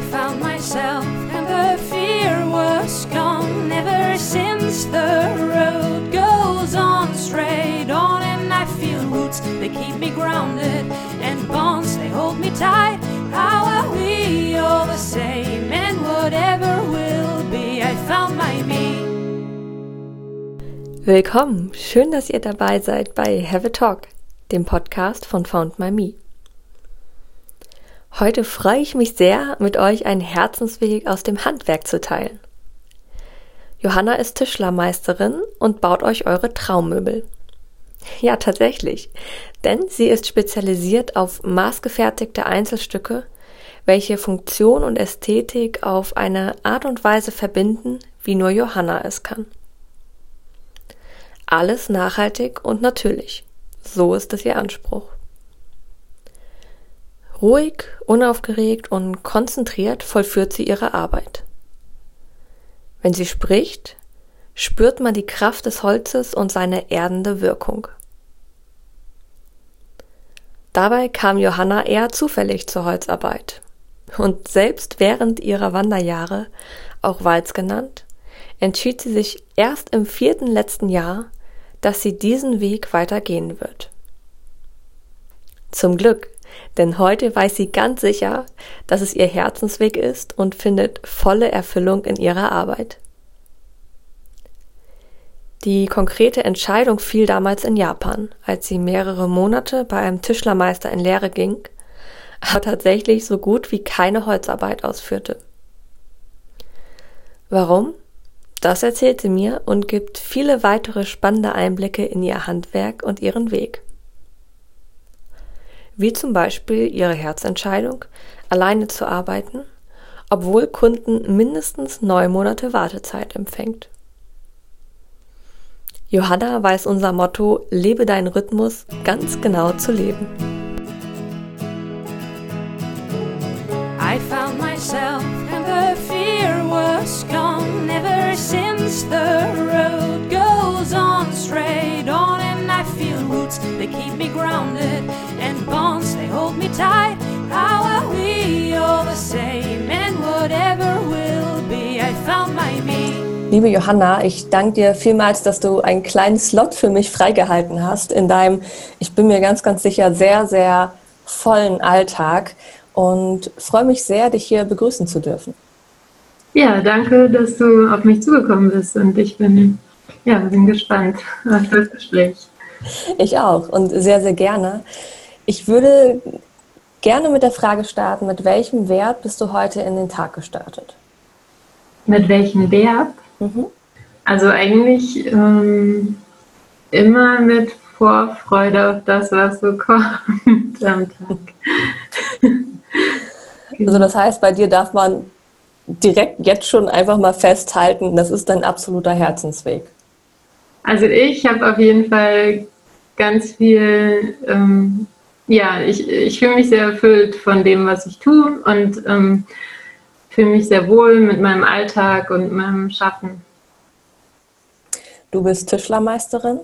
I found myself and the fear was gone. Ever since the road goes on straight on and I feel roots they keep me grounded and bonds they hold me tight. How are we all the same? And whatever will be I found my me. Willkommen, schön, dass ihr dabei seid bei Have a Talk, dem Podcast von Found My Me. Heute freue ich mich sehr, mit euch einen Herzensweg aus dem Handwerk zu teilen. Johanna ist Tischlermeisterin und baut euch eure Traummöbel. Ja, tatsächlich, denn sie ist spezialisiert auf maßgefertigte Einzelstücke, welche Funktion und Ästhetik auf eine Art und Weise verbinden, wie nur Johanna es kann. Alles nachhaltig und natürlich. So ist es ihr Anspruch. Ruhig, unaufgeregt und konzentriert vollführt sie ihre Arbeit. Wenn sie spricht, spürt man die Kraft des Holzes und seine erdende Wirkung. Dabei kam Johanna eher zufällig zur Holzarbeit. Und selbst während ihrer Wanderjahre, auch Walz genannt, entschied sie sich erst im vierten letzten Jahr, dass sie diesen Weg weitergehen wird. Zum Glück, denn heute weiß sie ganz sicher, dass es ihr Herzensweg ist und findet volle Erfüllung in ihrer Arbeit. Die konkrete Entscheidung fiel damals in Japan, als sie mehrere Monate bei einem Tischlermeister in Lehre ging, aber tatsächlich so gut wie keine Holzarbeit ausführte. Warum? Das erzählt sie mir und gibt viele weitere spannende Einblicke in ihr Handwerk und ihren Weg wie zum Beispiel ihre Herzentscheidung, alleine zu arbeiten, obwohl Kunden mindestens neun Monate Wartezeit empfängt. Johanna weiß unser Motto Lebe deinen Rhythmus ganz genau zu leben. I found myself and the fear was gone ever since the road goes on straight on and I feel roots they keep me grounded tight how are we all the same and whatever will be I found my me Liebe Johanna, ich danke dir vielmals, dass du einen kleinen Slot für mich freigehalten hast in deinem, ich bin mir ganz, ganz sicher, sehr, sehr vollen Alltag und freue mich sehr, dich hier begrüßen zu dürfen. Ja, danke, dass du auf mich zugekommen bist und ich bin, ja, bin gespannt auf das Gespräch. Ich auch und sehr, sehr gerne. Ich würde gerne mit der Frage starten, mit welchem Wert bist du heute in den Tag gestartet? Mit welchem Wert? Mhm. Also eigentlich ähm, immer mit Vorfreude auf das, was so kommt am Tag. Also das heißt, bei dir darf man direkt jetzt schon einfach mal festhalten, das ist dein absoluter Herzensweg. Also ich habe auf jeden Fall ganz viel, ähm, ja, ich, ich fühle mich sehr erfüllt von dem, was ich tue und ähm, fühle mich sehr wohl mit meinem Alltag und meinem Schaffen. Du bist Tischlermeisterin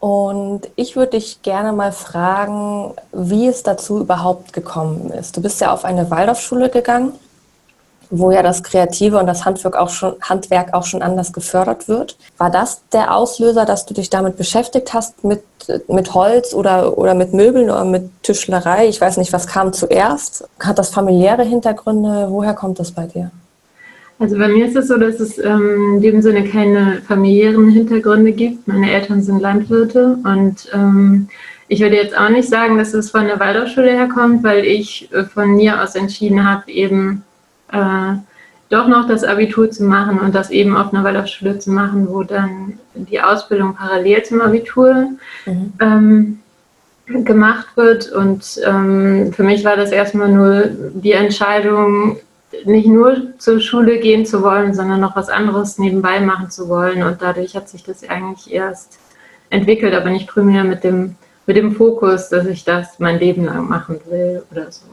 und ich würde dich gerne mal fragen, wie es dazu überhaupt gekommen ist. Du bist ja auf eine Waldorfschule gegangen, wo ja das Kreative und das Handwerk auch schon, Handwerk auch schon anders gefördert wird. War das der Auslöser, dass du dich damit beschäftigt hast, mit, mit Holz oder, oder mit Möbeln oder mit Tischlerei? Ich weiß nicht, was kam zuerst? Hat das familiäre Hintergründe? Woher kommt das bei dir? Also bei mir ist es so, dass es ähm, in dem Sinne keine familiären Hintergründe gibt. Meine Eltern sind Landwirte und ähm, ich würde jetzt auch nicht sagen, dass es von der Waldorfschule herkommt, weil ich äh, von mir aus entschieden habe, eben äh, doch noch das Abitur zu machen und das eben auf einer Waldorfschule zu machen, wo dann die Ausbildung parallel zum Abitur mhm. ähm, gemacht wird. Und ähm, für mich war das erstmal nur die Entscheidung, nicht nur zur Schule gehen zu wollen, sondern noch was anderes nebenbei machen zu wollen. Und dadurch hat sich das eigentlich erst entwickelt, aber nicht primär mit dem, mit dem Fokus, dass ich das mein Leben lang machen will oder so.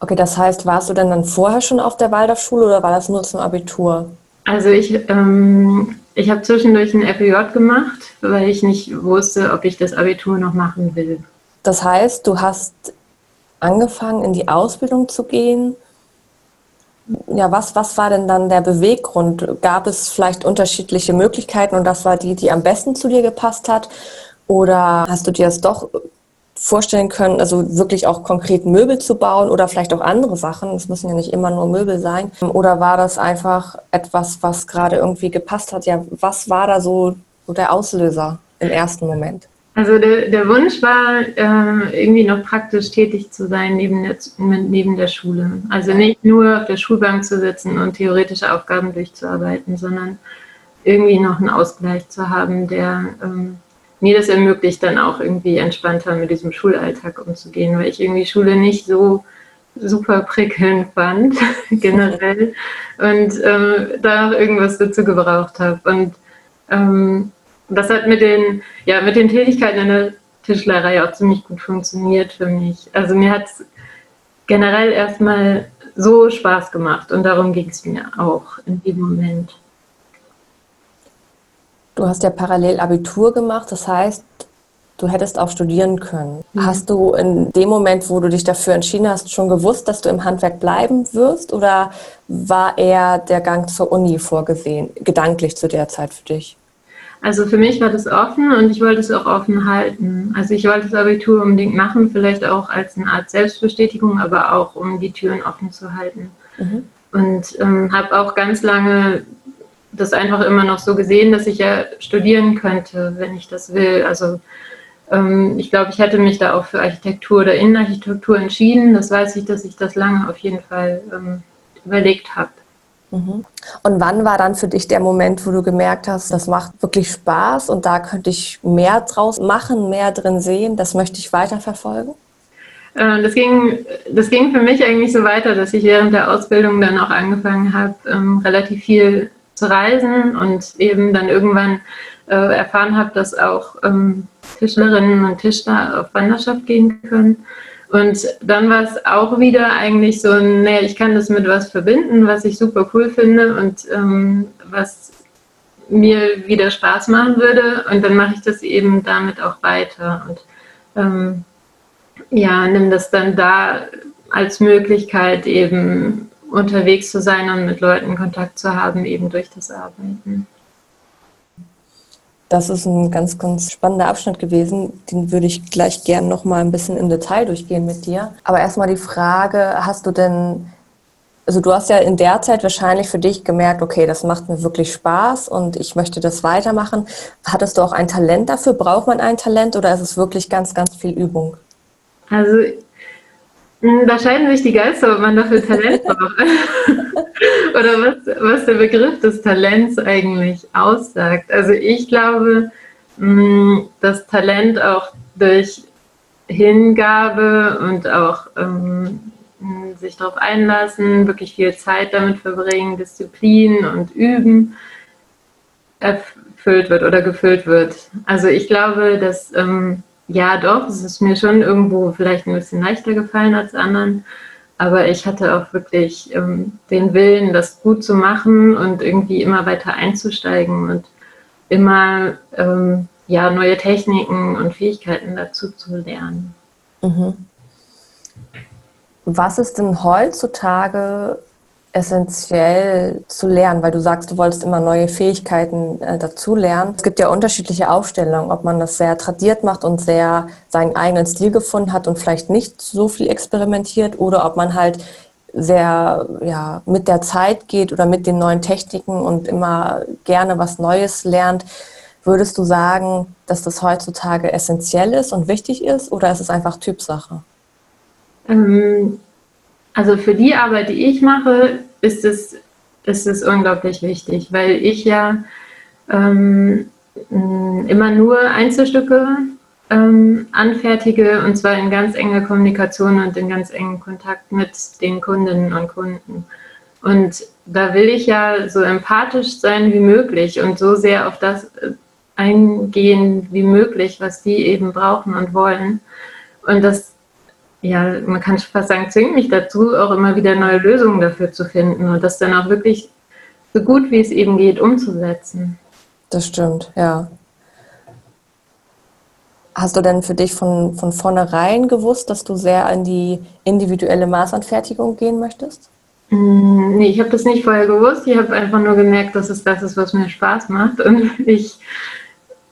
Okay, das heißt, warst du denn dann vorher schon auf der Waldorfschule oder war das nur zum Abitur? Also ich, ähm, ich habe zwischendurch ein FEJ gemacht, weil ich nicht wusste, ob ich das Abitur noch machen will. Das heißt, du hast angefangen, in die Ausbildung zu gehen Ja, was, was war denn dann der Beweggrund? Gab es vielleicht unterschiedliche Möglichkeiten und das war die, die am besten zu dir gepasst hat? Oder hast du dir das doch vorstellen können, also wirklich auch konkret Möbel zu bauen oder vielleicht auch andere Sachen? Es müssen ja nicht immer nur Möbel sein. Oder war das einfach etwas, was gerade irgendwie gepasst hat? Ja, was war da so, der Auslöser im ersten Moment? Also der, der Wunsch war, äh, irgendwie noch praktisch tätig zu sein neben der, neben der Schule. Also nicht nur auf der Schulbank zu sitzen und theoretische Aufgaben durchzuarbeiten, sondern irgendwie noch einen Ausgleich zu haben, der ähm, mir das ermöglicht, dann auch irgendwie entspannter mit diesem Schulalltag umzugehen, weil ich irgendwie Schule nicht so super prickelnd fand, generell, und äh, da irgendwas dazu gebraucht habe. Und ähm, das hat mit den, ja, mit den Tätigkeiten in der Tischlerei auch ziemlich gut funktioniert für mich. Also mir hat es generell erstmal so Spaß gemacht und darum ging es mir auch in dem Moment. Du hast ja parallel Abitur gemacht, das heißt, du hättest auch studieren können. Mhm. Hast du in dem Moment, wo du dich dafür entschieden hast, schon gewusst, dass du im Handwerk bleiben wirst oder war eher der Gang zur Uni vorgesehen, gedanklich zu der Zeit für dich? Also für mich war das offen und ich wollte es auch offen halten. Also ich wollte das Abitur unbedingt machen, vielleicht auch als eine Art Selbstbestätigung, aber auch um die Türen offen zu halten. Mhm. Und ähm, habe auch ganz lange das einfach immer noch so gesehen, dass ich ja studieren könnte, wenn ich das will. Also ähm, ich glaube, ich hätte mich da auch für Architektur oder Innenarchitektur entschieden. Das weiß ich, dass ich das lange auf jeden Fall ähm, überlegt habe. Mhm. Und wann war dann für dich der Moment, wo du gemerkt hast, das macht wirklich Spaß und da könnte ich mehr draus machen, mehr drin sehen, das möchte ich weiterverfolgen? Äh, das ging, das ging für mich eigentlich so weiter, dass ich während der Ausbildung dann auch angefangen habe, ähm, relativ viel zu reisen und eben dann irgendwann äh, erfahren habe, dass auch ähm, Tischlerinnen und Tischler auf Wanderschaft gehen können und dann war es auch wieder eigentlich so, nee, ich kann das mit was verbinden, was ich super cool finde und ähm, was mir wieder Spaß machen würde. Und dann mache ich das eben damit auch weiter. Und ähm, ja, nimm das dann da als Möglichkeit, eben unterwegs zu sein und mit Leuten Kontakt zu haben, eben durch das Arbeiten. Das ist ein ganz, ganz spannender Abschnitt gewesen. Den würde ich gleich gern noch mal ein bisschen im Detail durchgehen mit dir. Aber erstmal die Frage, hast du denn, also du hast ja in der Zeit wahrscheinlich für dich gemerkt, okay, das macht mir wirklich Spaß und ich möchte das weitermachen. Hattest du auch ein Talent dafür? Braucht man ein Talent oder ist es wirklich ganz, ganz viel Übung? Also da scheiden sich die Geister, ob man dafür Talent braucht. Oder was, was der Begriff des Talents eigentlich aussagt. Also ich glaube, hm, dass Talent auch durch Hingabe und auch ähm, sich darauf einlassen, wirklich viel Zeit damit verbringen, Disziplin und Üben erfüllt wird oder gefüllt wird. Also ich glaube, dass ähm, ja, doch, es ist mir schon irgendwo vielleicht ein bisschen leichter gefallen als anderen. Aber ich hatte auch wirklich ähm, den Willen, das gut zu machen und irgendwie immer weiter einzusteigen und immer ähm, ja, neue Techniken und Fähigkeiten dazu zu lernen. Mhm. Was ist denn heutzutage essentiell zu lernen, weil du sagst, du wolltest immer neue Fähigkeiten äh, dazu lernen. Es gibt ja unterschiedliche Aufstellungen, ob man das sehr tradiert macht und sehr seinen eigenen Stil gefunden hat und vielleicht nicht so viel experimentiert oder ob man halt sehr ja, mit der Zeit geht oder mit den neuen Techniken und immer gerne was Neues lernt. Würdest du sagen, dass das heutzutage essentiell ist und wichtig ist oder ist es einfach Typsache? Ähm, also für die Arbeit, die ich mache, ist es, ist es unglaublich wichtig, weil ich ja ähm, immer nur Einzelstücke ähm, anfertige und zwar in ganz enger Kommunikation und in ganz engen Kontakt mit den Kundinnen und Kunden. Und da will ich ja so empathisch sein wie möglich und so sehr auf das äh, eingehen wie möglich, was die eben brauchen und wollen. Und das ja, man kann fast sagen, zwingt mich dazu, auch immer wieder neue Lösungen dafür zu finden und das dann auch wirklich so gut wie es eben geht umzusetzen. Das stimmt, ja. Hast du denn für dich von, von vornherein gewusst, dass du sehr an die individuelle Maßanfertigung gehen möchtest? Mm, nee, ich habe das nicht vorher gewusst. Ich habe einfach nur gemerkt, dass es das ist, was mir Spaß macht. Und ich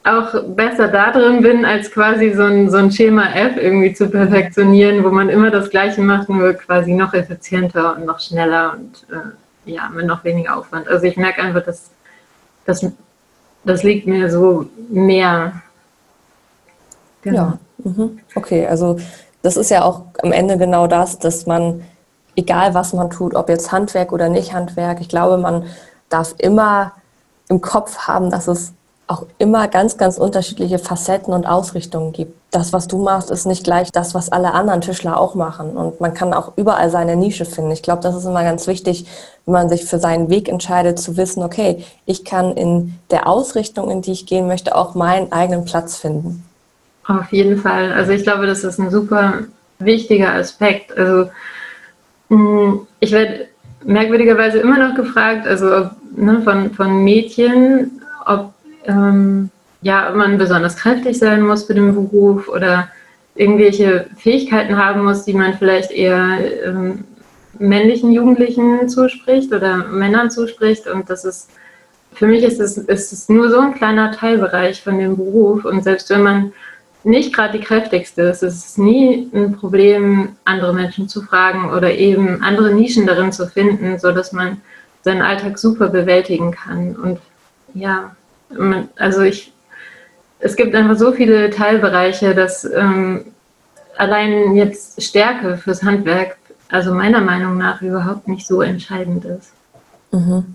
auch besser da drin bin, als quasi so ein, so ein Schema F irgendwie zu perfektionieren, wo man immer das Gleiche macht, nur quasi noch effizienter und noch schneller und äh, ja, mit noch weniger Aufwand. Also ich merke einfach, dass das, das liegt mir so mehr. Genau. Ja, mhm. okay, also das ist ja auch am Ende genau das, dass man, egal was man tut, ob jetzt Handwerk oder nicht Handwerk, ich glaube, man darf immer im Kopf haben, dass es auch immer ganz, ganz unterschiedliche Facetten und Ausrichtungen gibt. Das, was du machst, ist nicht gleich das, was alle anderen Tischler auch machen. Und man kann auch überall seine Nische finden. Ich glaube, das ist immer ganz wichtig, wenn man sich für seinen Weg entscheidet, zu wissen, okay, ich kann in der Ausrichtung, in die ich gehen möchte, auch meinen eigenen Platz finden. Auf jeden Fall. Also ich glaube, das ist ein super wichtiger Aspekt. Also mm, ich werde merkwürdigerweise immer noch gefragt, also ne, von, von Mädchen, ob ähm, ja, man besonders kräftig sein muss für den Beruf oder irgendwelche Fähigkeiten haben muss, die man vielleicht eher ähm, männlichen Jugendlichen zuspricht oder Männern zuspricht. Und das ist, für mich ist es, ist es nur so ein kleiner Teilbereich von dem Beruf. Und selbst wenn man nicht gerade die kräftigste ist, ist es nie ein Problem, andere Menschen zu fragen oder eben andere Nischen darin zu finden, sodass man seinen Alltag super bewältigen kann. Und ja, also ich, es gibt einfach so viele Teilbereiche, dass ähm, allein jetzt Stärke fürs Handwerk, also meiner Meinung nach, überhaupt nicht so entscheidend ist. Mhm.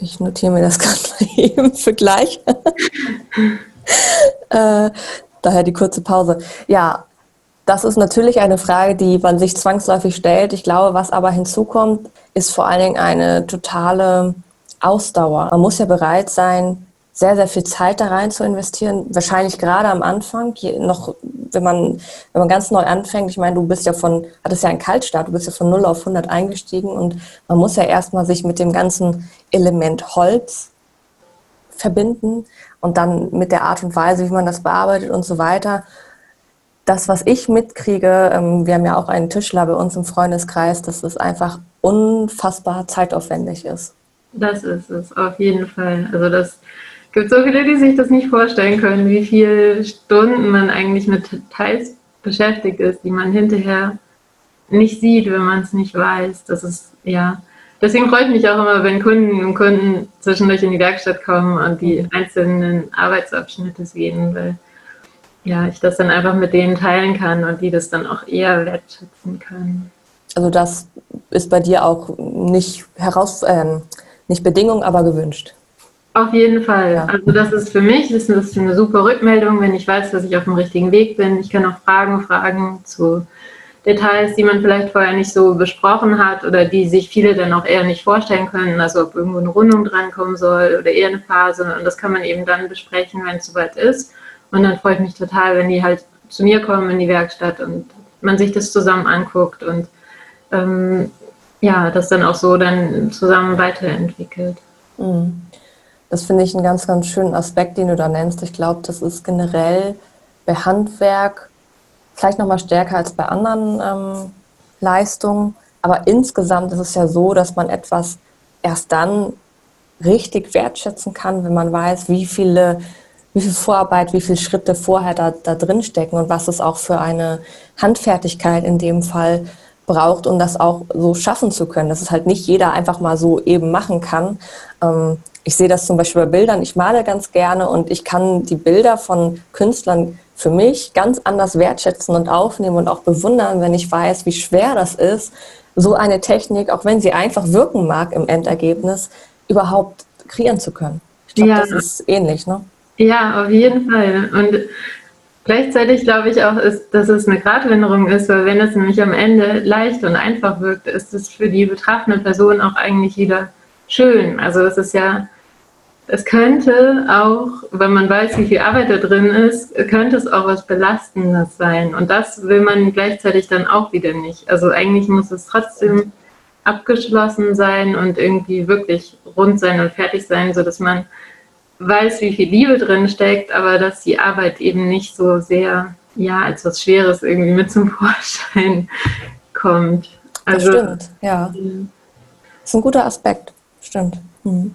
Ich notiere mir das gerade mal eben für gleich. äh, daher die kurze Pause. Ja, das ist natürlich eine Frage, die man sich zwangsläufig stellt. Ich glaube, was aber hinzukommt, ist vor allen Dingen eine totale Ausdauer. Man muss ja bereit sein, sehr, sehr viel Zeit da rein zu investieren. Wahrscheinlich gerade am Anfang, noch, wenn man, wenn man ganz neu anfängt. Ich meine, du bist ja von, hattest ja einen Kaltstart, du bist ja von 0 auf 100 eingestiegen und man muss ja erstmal sich mit dem ganzen Element Holz verbinden und dann mit der Art und Weise, wie man das bearbeitet und so weiter. Das, was ich mitkriege, ähm, wir haben ja auch einen Tischler bei uns im Freundeskreis, dass es einfach unfassbar zeitaufwendig ist. Das ist es, auf jeden Fall. Also das gibt so viele, die sich das nicht vorstellen können, wie viele Stunden man eigentlich mit Details beschäftigt ist, die man hinterher nicht sieht, wenn man es nicht weiß. Das ist, ja. Deswegen freut mich auch immer, wenn Kunden und Kunden zwischendurch in die Werkstatt kommen und die einzelnen Arbeitsabschnitte sehen, weil ja, ich das dann einfach mit denen teilen kann und die das dann auch eher wertschätzen können. Also das ist bei dir auch nicht heraus, ähm, nicht Bedingung, aber gewünscht. Auf jeden Fall. Ja. Also das ist für mich das ist eine super Rückmeldung, wenn ich weiß, dass ich auf dem richtigen Weg bin. Ich kann auch Fragen fragen zu Details, die man vielleicht vorher nicht so besprochen hat oder die sich viele dann auch eher nicht vorstellen können. Also ob irgendwo eine Rundung drankommen soll oder eher eine Phase. Und das kann man eben dann besprechen, wenn es soweit ist. Und dann freue ich mich total, wenn die halt zu mir kommen in die Werkstatt und man sich das zusammen anguckt und ähm, ja, das dann auch so dann zusammen weiterentwickelt. Mhm. Das finde ich einen ganz, ganz schönen Aspekt, den du da nennst. Ich glaube, das ist generell bei Handwerk vielleicht nochmal stärker als bei anderen ähm, Leistungen. Aber insgesamt ist es ja so, dass man etwas erst dann richtig wertschätzen kann, wenn man weiß, wie viele, wie viel Vorarbeit, wie viele Schritte vorher da, da drin stecken und was es auch für eine Handfertigkeit in dem Fall braucht, um das auch so schaffen zu können. Dass es halt nicht jeder einfach mal so eben machen kann. Ähm, ich sehe das zum Beispiel bei Bildern. Ich male ganz gerne und ich kann die Bilder von Künstlern für mich ganz anders wertschätzen und aufnehmen und auch bewundern, wenn ich weiß, wie schwer das ist, so eine Technik, auch wenn sie einfach wirken mag im Endergebnis, überhaupt kreieren zu können. Ich glaube, ja. das ist ähnlich, ne? Ja, auf jeden Fall. Und Gleichzeitig glaube ich auch, ist, dass es eine Gratwanderung ist, weil wenn es nämlich am Ende leicht und einfach wirkt, ist es für die betreffende Person auch eigentlich wieder schön. Also es ist ja, es könnte auch, wenn man weiß, wie viel Arbeit da drin ist, könnte es auch was Belastendes sein. Und das will man gleichzeitig dann auch wieder nicht. Also eigentlich muss es trotzdem abgeschlossen sein und irgendwie wirklich rund sein und fertig sein, sodass man weiß, wie viel Liebe drin steckt, aber dass die Arbeit eben nicht so sehr, ja, als was Schweres irgendwie mit zum Vorschein kommt. Also, das stimmt, ja. Das ist ein guter Aspekt, stimmt. Mhm.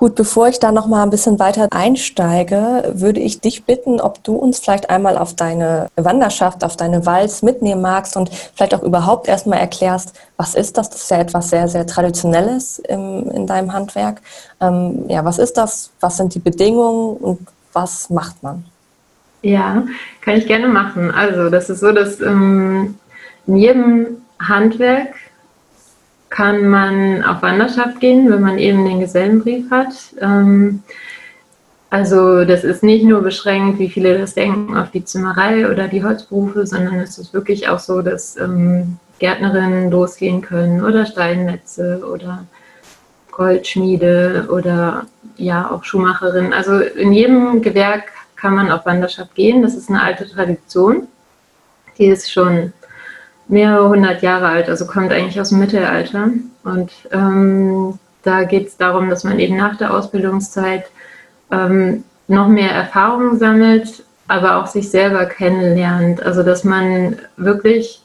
Gut, bevor ich da noch mal ein bisschen weiter einsteige, würde ich dich bitten, ob du uns vielleicht einmal auf deine Wanderschaft, auf deine Walz mitnehmen magst und vielleicht auch überhaupt erstmal erklärst, was ist das? Das ist ja etwas sehr, sehr Traditionelles im, in deinem Handwerk. Ähm, ja, was ist das? Was sind die Bedingungen und was macht man? Ja, kann ich gerne machen. Also, das ist so, dass ähm, in jedem Handwerk kann man auf Wanderschaft gehen, wenn man eben den Gesellenbrief hat. Ähm, also das ist nicht nur beschränkt, wie viele das denken, auf die Zimmerei oder die Holzberufe, sondern es ist wirklich auch so, dass ähm, Gärtnerinnen losgehen können oder Steinnetze oder Goldschmiede oder ja auch Schuhmacherinnen. Also in jedem Gewerk kann man auf Wanderschaft gehen. Das ist eine alte Tradition. Die ist schon mehrere hundert Jahre alt, also kommt eigentlich aus dem Mittelalter. Und ähm, da geht es darum, dass man eben nach der Ausbildungszeit ähm, noch mehr Erfahrungen sammelt, aber auch sich selber kennenlernt. Also dass man wirklich,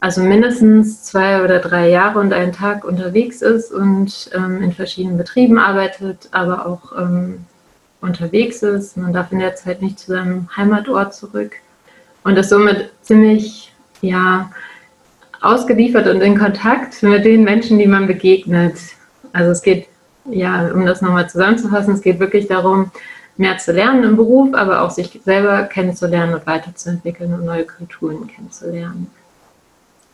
also mindestens zwei oder drei Jahre und einen Tag unterwegs ist und ähm, in verschiedenen Betrieben arbeitet, aber auch ähm, unterwegs ist. Man darf in der Zeit nicht zu seinem Heimatort zurück und ist somit ziemlich ja, ausgeliefert und in Kontakt mit den Menschen, die man begegnet. Also es geht, ja, um das nochmal zusammenzufassen, es geht wirklich darum, mehr zu lernen im Beruf, aber auch sich selber kennenzulernen und weiterzuentwickeln und neue Kulturen kennenzulernen.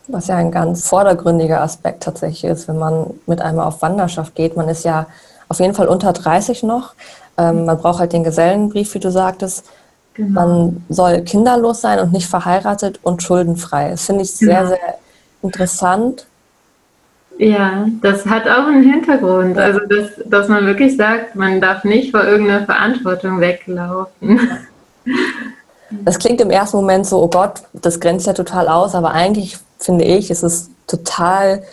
Was ja ein ganz vordergründiger Aspekt tatsächlich ist, wenn man mit einmal auf Wanderschaft geht. Man ist ja auf jeden Fall unter 30 noch. Ähm, man braucht halt den Gesellenbrief, wie du sagtest. Genau. Man soll kinderlos sein und nicht verheiratet und schuldenfrei. Das finde ich sehr, genau. sehr interessant. Ja, das hat auch einen Hintergrund. Also, dass, dass man wirklich sagt, man darf nicht vor irgendeiner Verantwortung weglaufen. Das klingt im ersten Moment so, oh Gott, das grenzt ja total aus, aber eigentlich finde ich, ist es total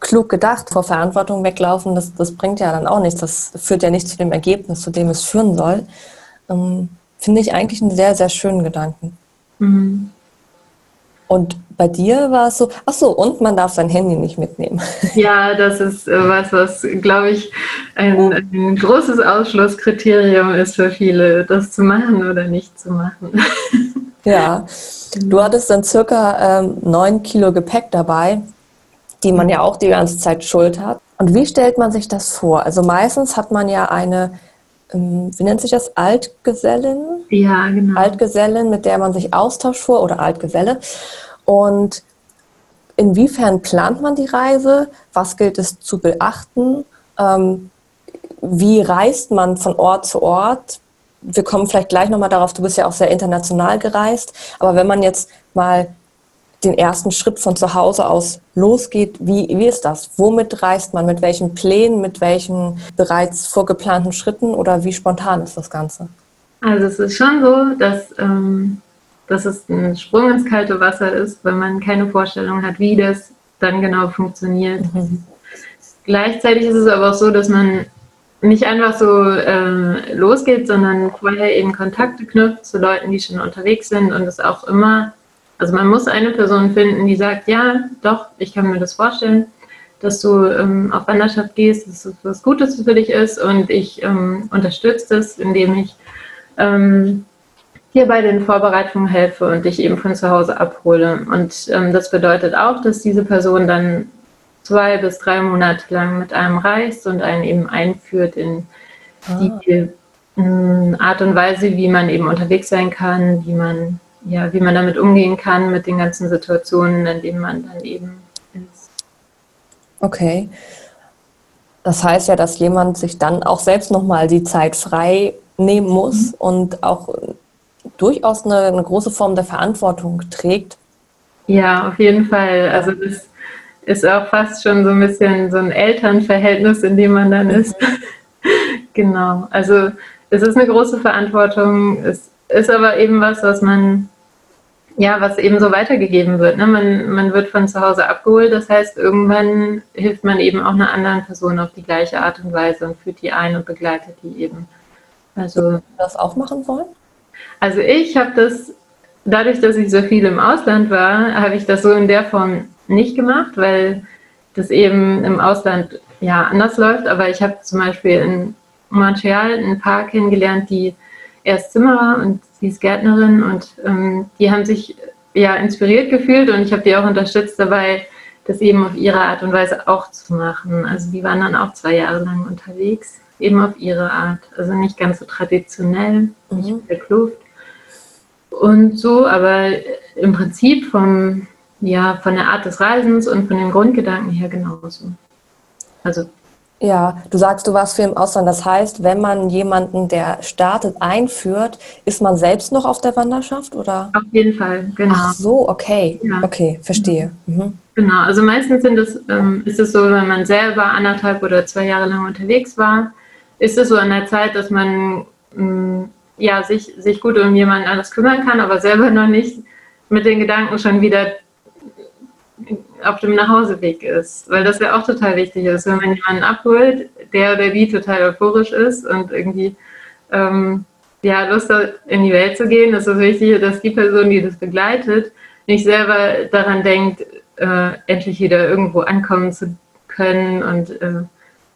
klug gedacht, vor Verantwortung weglaufen, das, das bringt ja dann auch nichts. Das führt ja nicht zu dem Ergebnis, zu dem es führen soll. Ähm, finde ich eigentlich einen sehr, sehr schönen Gedanken. Mhm. Und bei dir war es so, ach so, und man darf sein Handy nicht mitnehmen. Ja, das ist äh, was, was, glaube ich, ein, ein, großes Ausschlusskriterium ist für viele, das zu machen oder nicht zu machen. Ja, du hattest dann circa ähm, neun Kilo Gepäck dabei, die man ja auch die ganze Zeit schuld hat. Und wie stellt man sich das vor? Also meistens hat man ja eine ähm, wie nennt sich das, Altgesellin? Ja, genau. Altgesellin, mit der man sich austauscht vor oder Altgeselle. Und inwiefern plant man die Reise? Was gilt es zu beachten? Ähm, wie reist man von Ort zu Ort? Wir kommen vielleicht gleich nochmal darauf, du bist ja auch sehr international gereist, aber wenn man jetzt mal den ersten Schritt von zu Hause aus losgeht, wie, wie ist das? Womit reist man? Mit welchen Plänen? Mit welchen bereits vorgeplanten Schritten? Oder wie spontan ist das Ganze? Also es ist schon so, dass, ähm, dass es ein Sprung ins kalte Wasser ist, wenn man keine Vorstellung hat, wie das dann genau funktioniert. Mhm. Gleichzeitig ist es aber auch so, dass man nicht einfach so äh, losgeht, sondern vorher eben Kontakte knüpft zu Leuten, die schon unterwegs sind und es auch immer also man muss eine Person finden, die sagt, ja, doch, ich kann mir das vorstellen, dass du ähm, auf Wanderschaft gehst, dass es was Gutes für dich ist und ich ähm, unterstütze das, indem ich ähm, dir bei den Vorbereitungen helfe und dich eben von zu Hause abhole. Und ähm, das bedeutet auch, dass diese Person dann zwei bis drei Monate lang mit einem reist und einen eben einführt in die ah. Art und Weise, wie man eben unterwegs sein kann, wie man ja, wie man damit umgehen kann mit den ganzen Situationen, in denen man dann eben ist. Okay. Das heißt ja, dass jemand sich dann auch selbst nochmal die Zeit frei nehmen muss mhm. und auch durchaus eine, eine, große Form der Verantwortung trägt. Ja, auf jeden Fall. Also das ist auch fast schon so ein bisschen so ein Elternverhältnis, in dem man dann ist. Mhm. genau. Also es ist eine große Verantwortung. Es ist aber eben was, was man ja, was eben so weitergegeben wird. Ne? Man, man wird von zu Hause abgeholt, das heißt, irgendwann hilft man eben auch einer anderen Person auf die gleiche Art und Weise und führt die ein und begleitet die eben. Also das auch machen wollen? Also ich habe das dadurch, dass ich so viel im Ausland war, habe ich das so in der Form nicht gemacht, weil das eben im Ausland ja anders läuft. Aber ich habe zum Beispiel in Montreal ein Paar kennengelernt, die erst Zimmerer und sie ist Gärtnerin und ähm, die haben sich ja inspiriert gefühlt und ich habe die auch unterstützt dabei, das eben auf ihre Art und Weise auch zu machen. Also die waren dann auch zwei Jahre lang unterwegs, eben auf ihre Art. Also nicht ganz so traditionell, mhm. nicht mit der Kluft und so, aber im Prinzip vom, ja, von der Art des Reisens und von den Grundgedanken her genauso. Also ja, du sagst, du warst viel im Ausland. Das heißt, wenn man jemanden, der startet, einführt, ist man selbst noch auf der Wanderschaft, oder? Auf jeden Fall, genau. Ach so, okay. Ja. Okay, verstehe. Mhm. Genau, also meistens es, ähm, ist es so, wenn man selber anderthalb oder zwei Jahre lang unterwegs war, ist es so an der Zeit, dass man ähm, ja, sich, sich gut um jemanden anders kümmern kann, aber selber noch nicht mit den Gedanken schon wieder auf dem Nachhauseweg ist. Weil das ja auch total wichtig ist, wenn man jemanden abholt, der oder die total euphorisch ist und irgendwie ähm, ja, Lust hat, in die Welt zu gehen, ist es wichtig, dass die Person, die das begleitet, nicht selber daran denkt, äh, endlich wieder irgendwo ankommen zu können und äh,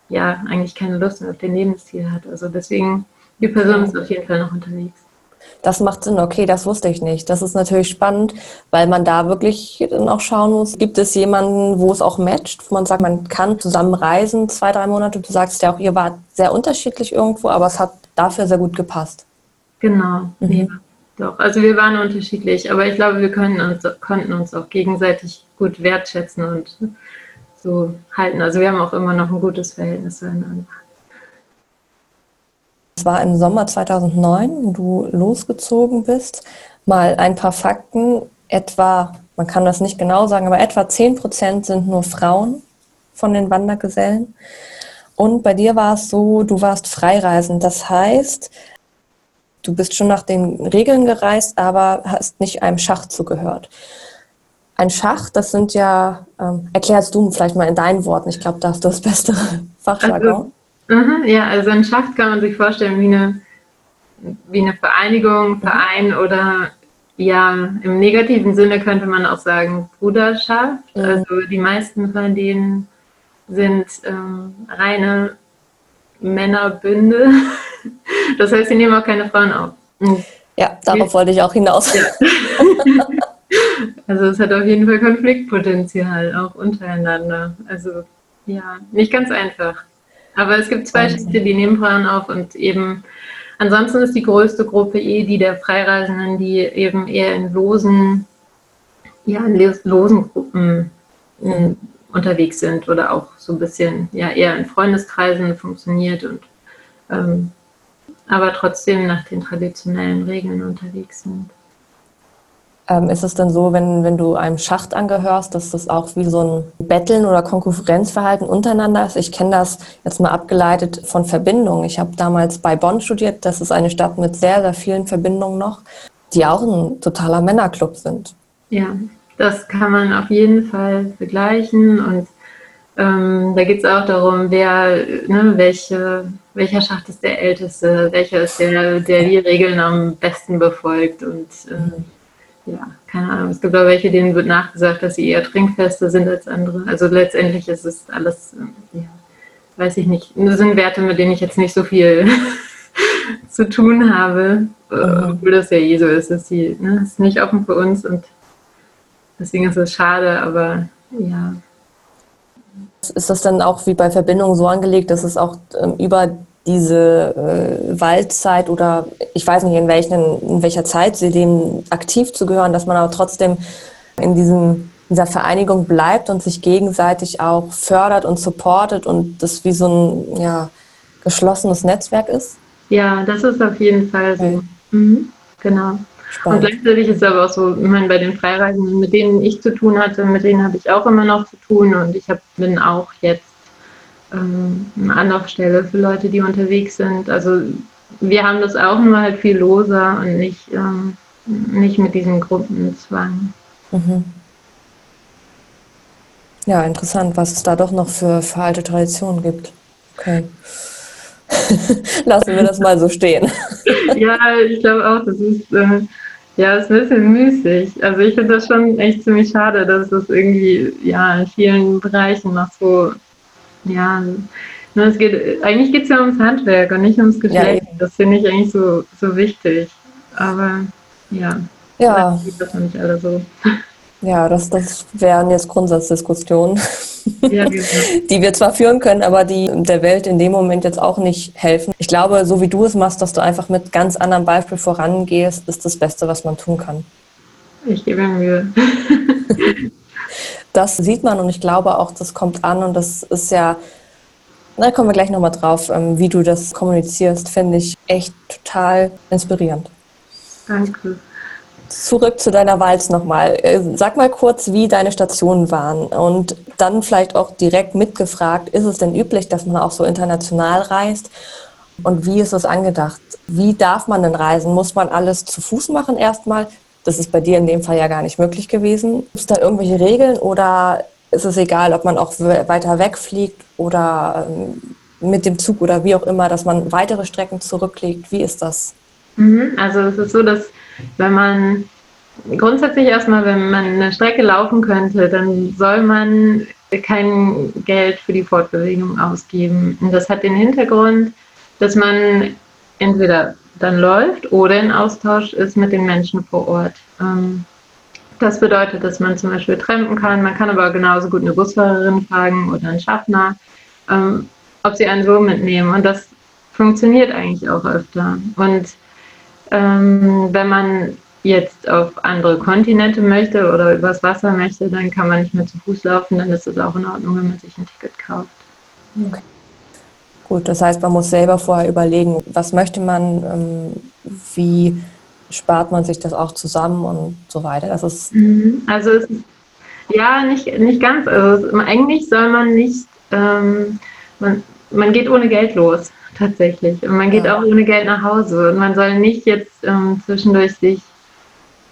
ja, eigentlich keine Lust mehr auf den Lebensstil hat. Also deswegen, die Person ist auf jeden Fall noch unterwegs. Das macht Sinn, okay, das wusste ich nicht. Das ist natürlich spannend, weil man da wirklich dann auch schauen muss, gibt es jemanden, wo es auch matcht, wo man sagt, man kann zusammen reisen, zwei, drei Monate. Du sagst ja auch, ihr wart sehr unterschiedlich irgendwo, aber es hat dafür sehr gut gepasst. Genau, mhm. ja, doch. Also wir waren unterschiedlich, aber ich glaube, wir können uns, konnten uns auch gegenseitig gut wertschätzen und so halten. Also wir haben auch immer noch ein gutes Verhältnis zueinander. Es war im Sommer 2009, wo du losgezogen bist. Mal ein paar Fakten. Etwa, man kann das nicht genau sagen, aber etwa 10 Prozent sind nur Frauen von den Wandergesellen. Und bei dir war es so, du warst freireisend. Das heißt, du bist schon nach den Regeln gereist, aber hast nicht einem Schacht zugehört. Ein Schacht, das sind ja, ähm, erklärst du vielleicht mal in deinen Worten, ich glaube, da hast du das beste Fachjargon. Also, Mhm, ja, also ein Schacht kann man sich vorstellen wie eine, wie eine Vereinigung, mhm. Verein oder ja, im negativen Sinne könnte man auch sagen Bruderschaft. Mhm. Also die meisten von denen sind ähm, reine Männerbünde. Das heißt, sie nehmen auch keine Frauen auf. Mhm. Ja, darauf wollte ich auch hinaus. Ja. also es hat auf jeden Fall Konfliktpotenzial, auch untereinander. Also ja, nicht ganz einfach. Aber es gibt zwei Städte, die nehmen Frauen auf und eben ansonsten ist die größte Gruppe eh die der Freireisenden, die eben eher in losen, ja, in losen Gruppen äh, unterwegs sind oder auch so ein bisschen ja eher in Freundeskreisen funktioniert und ähm, aber trotzdem nach den traditionellen Regeln unterwegs sind. Ähm, ist es denn so, wenn, wenn du einem Schacht angehörst, dass das auch wie so ein Betteln oder Konkurrenzverhalten untereinander ist? Ich kenne das jetzt mal abgeleitet von Verbindungen. Ich habe damals bei Bonn studiert. Das ist eine Stadt mit sehr, sehr vielen Verbindungen noch, die auch ein totaler Männerclub sind. Ja, das kann man auf jeden Fall vergleichen. Und ähm, da geht es auch darum, wer, ne, welche, welcher Schacht ist der älteste, welcher ist der, der die Regeln am besten befolgt und ähm, ja, keine Ahnung. Es gibt auch welche, denen wird nachgesagt, dass sie eher trinkfester sind als andere. Also letztendlich ist es alles, ähm, ja, weiß ich nicht, das sind Werte, mit denen ich jetzt nicht so viel zu tun habe, äh, mhm. obwohl das ja eh so ist. Dass sie, ne, ist nicht offen für uns und deswegen ist es schade, aber ja. Ist das dann auch wie bei Verbindungen so angelegt, dass es auch ähm, über diese äh, Waldzeit oder ich weiß nicht, in, welchen, in welcher Zeit sie dem aktiv zugehören, dass man aber trotzdem in diesem, dieser Vereinigung bleibt und sich gegenseitig auch fördert und supportet und das wie so ein ja, geschlossenes Netzwerk ist? Ja, das ist auf jeden Fall so. Okay. Mhm, genau. Spannend. Und gleichzeitig ist es aber auch so, ich meine, bei den Freireisenden, mit denen ich zu tun hatte, mit denen habe ich auch immer noch zu tun und ich hab, bin auch jetzt eine Anlaufstelle für Leute, die unterwegs sind. Also wir haben das auch nur halt viel loser und nicht, ähm, nicht mit diesem Gruppenzwang. Mhm. Ja, interessant, was es da doch noch für, für alte Traditionen gibt. Okay. Lassen wir das mal so stehen. ja, ich glaube auch, das ist, äh, Ja, ist ein bisschen müßig. Also ich finde das schon echt ziemlich schade, dass das irgendwie ja in vielen Bereichen noch so, ja, ne, es geht, eigentlich geht es ja ums Handwerk und nicht ums Geschlecht. Ja, das finde ich eigentlich so, so wichtig. Aber ja, ja. das noch nicht alle so. Ja, das, das wären jetzt Grundsatzdiskussionen, ja, genau. die wir zwar führen können, aber die der Welt in dem Moment jetzt auch nicht helfen. Ich glaube, so wie du es machst, dass du einfach mit ganz anderem Beispiel vorangehst, ist das Beste, was man tun kann. Ich gebe mir Mühe. das sieht man und ich glaube auch, das kommt an und das ist ja, da kommen wir gleich nochmal drauf, ähm, wie du das kommunizierst, finde ich echt total inspirierend. Danke zurück zu deiner Walz nochmal. Äh, sag mal kurz, wie deine Stationen waren und dann vielleicht auch direkt mitgefragt, ist es denn üblich, dass man auch so international reist? Und wie ist es angedacht? Wie darf man denn reisen? Muss man alles zu Fuß machen erstmal? Das ist bei dir in dem Fall ja gar nicht möglich gewesen. Gibt es da irgendwelche Regeln oder ist es egal, ob man auch weiter wegfliegt oder ähm, mit dem Zug oder wie auch immer, dass man weitere Strecken zurücklegt? Wie ist das? Mhm. Also es ist so, dass wenn man grundsätzlich erstmal, wenn man eine Strecke laufen könnte, dann soll man kein Geld für die Fortbewegung ausgeben. Und das hat den Hintergrund, dass man entweder dann läuft oder in Austausch ist mit den Menschen vor Ort. Ähm, das bedeutet, dass man zum Beispiel trampen kann, man kann aber genauso gut eine Busfahrerin fragen oder einen Schaffner, ähm, ob sie einen so mitnehmen. Und das funktioniert eigentlich auch öfter. Und ähm, wenn man jetzt auf andere Kontinente möchte oder übers Wasser möchte, dann kann man nicht mehr zu Fuß laufen, dann ist es auch in Ordnung, wenn man sich ein Ticket kauft. Okay. Gut, das heißt, man muss selber vorher überlegen, was möchte man, ähm, wie spart man sich das auch zusammen und so weiter. Das ist mhm. also es ist, ja nicht, nicht ganz. Also eigentlich soll man nicht, ähm, man, man geht ohne Geld los tatsächlich. Und man geht ja. auch ohne Geld nach Hause. Und man soll nicht jetzt ähm, zwischendurch sich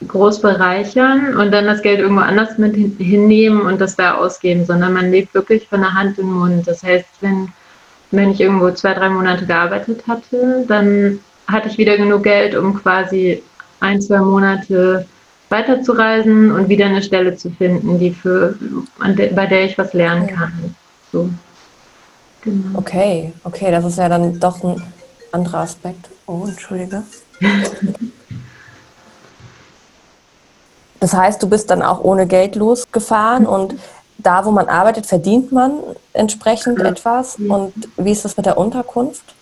groß bereichern und dann das Geld irgendwo anders mit hinnehmen und das da ausgeben, sondern man lebt wirklich von der Hand in den Mund. Das heißt, wenn, wenn ich irgendwo zwei, drei Monate gearbeitet hatte, dann hatte ich wieder genug Geld, um quasi ein, zwei Monate weiterzureisen und wieder eine Stelle zu finden, die für, bei der ich was lernen kann. So. Genau. Okay, okay, das ist ja dann doch ein anderer Aspekt. Oh, entschuldige. Das heißt, du bist dann auch ohne Geld losgefahren und da, wo man arbeitet, verdient man entsprechend ja. etwas. Und wie ist das mit der Unterkunft?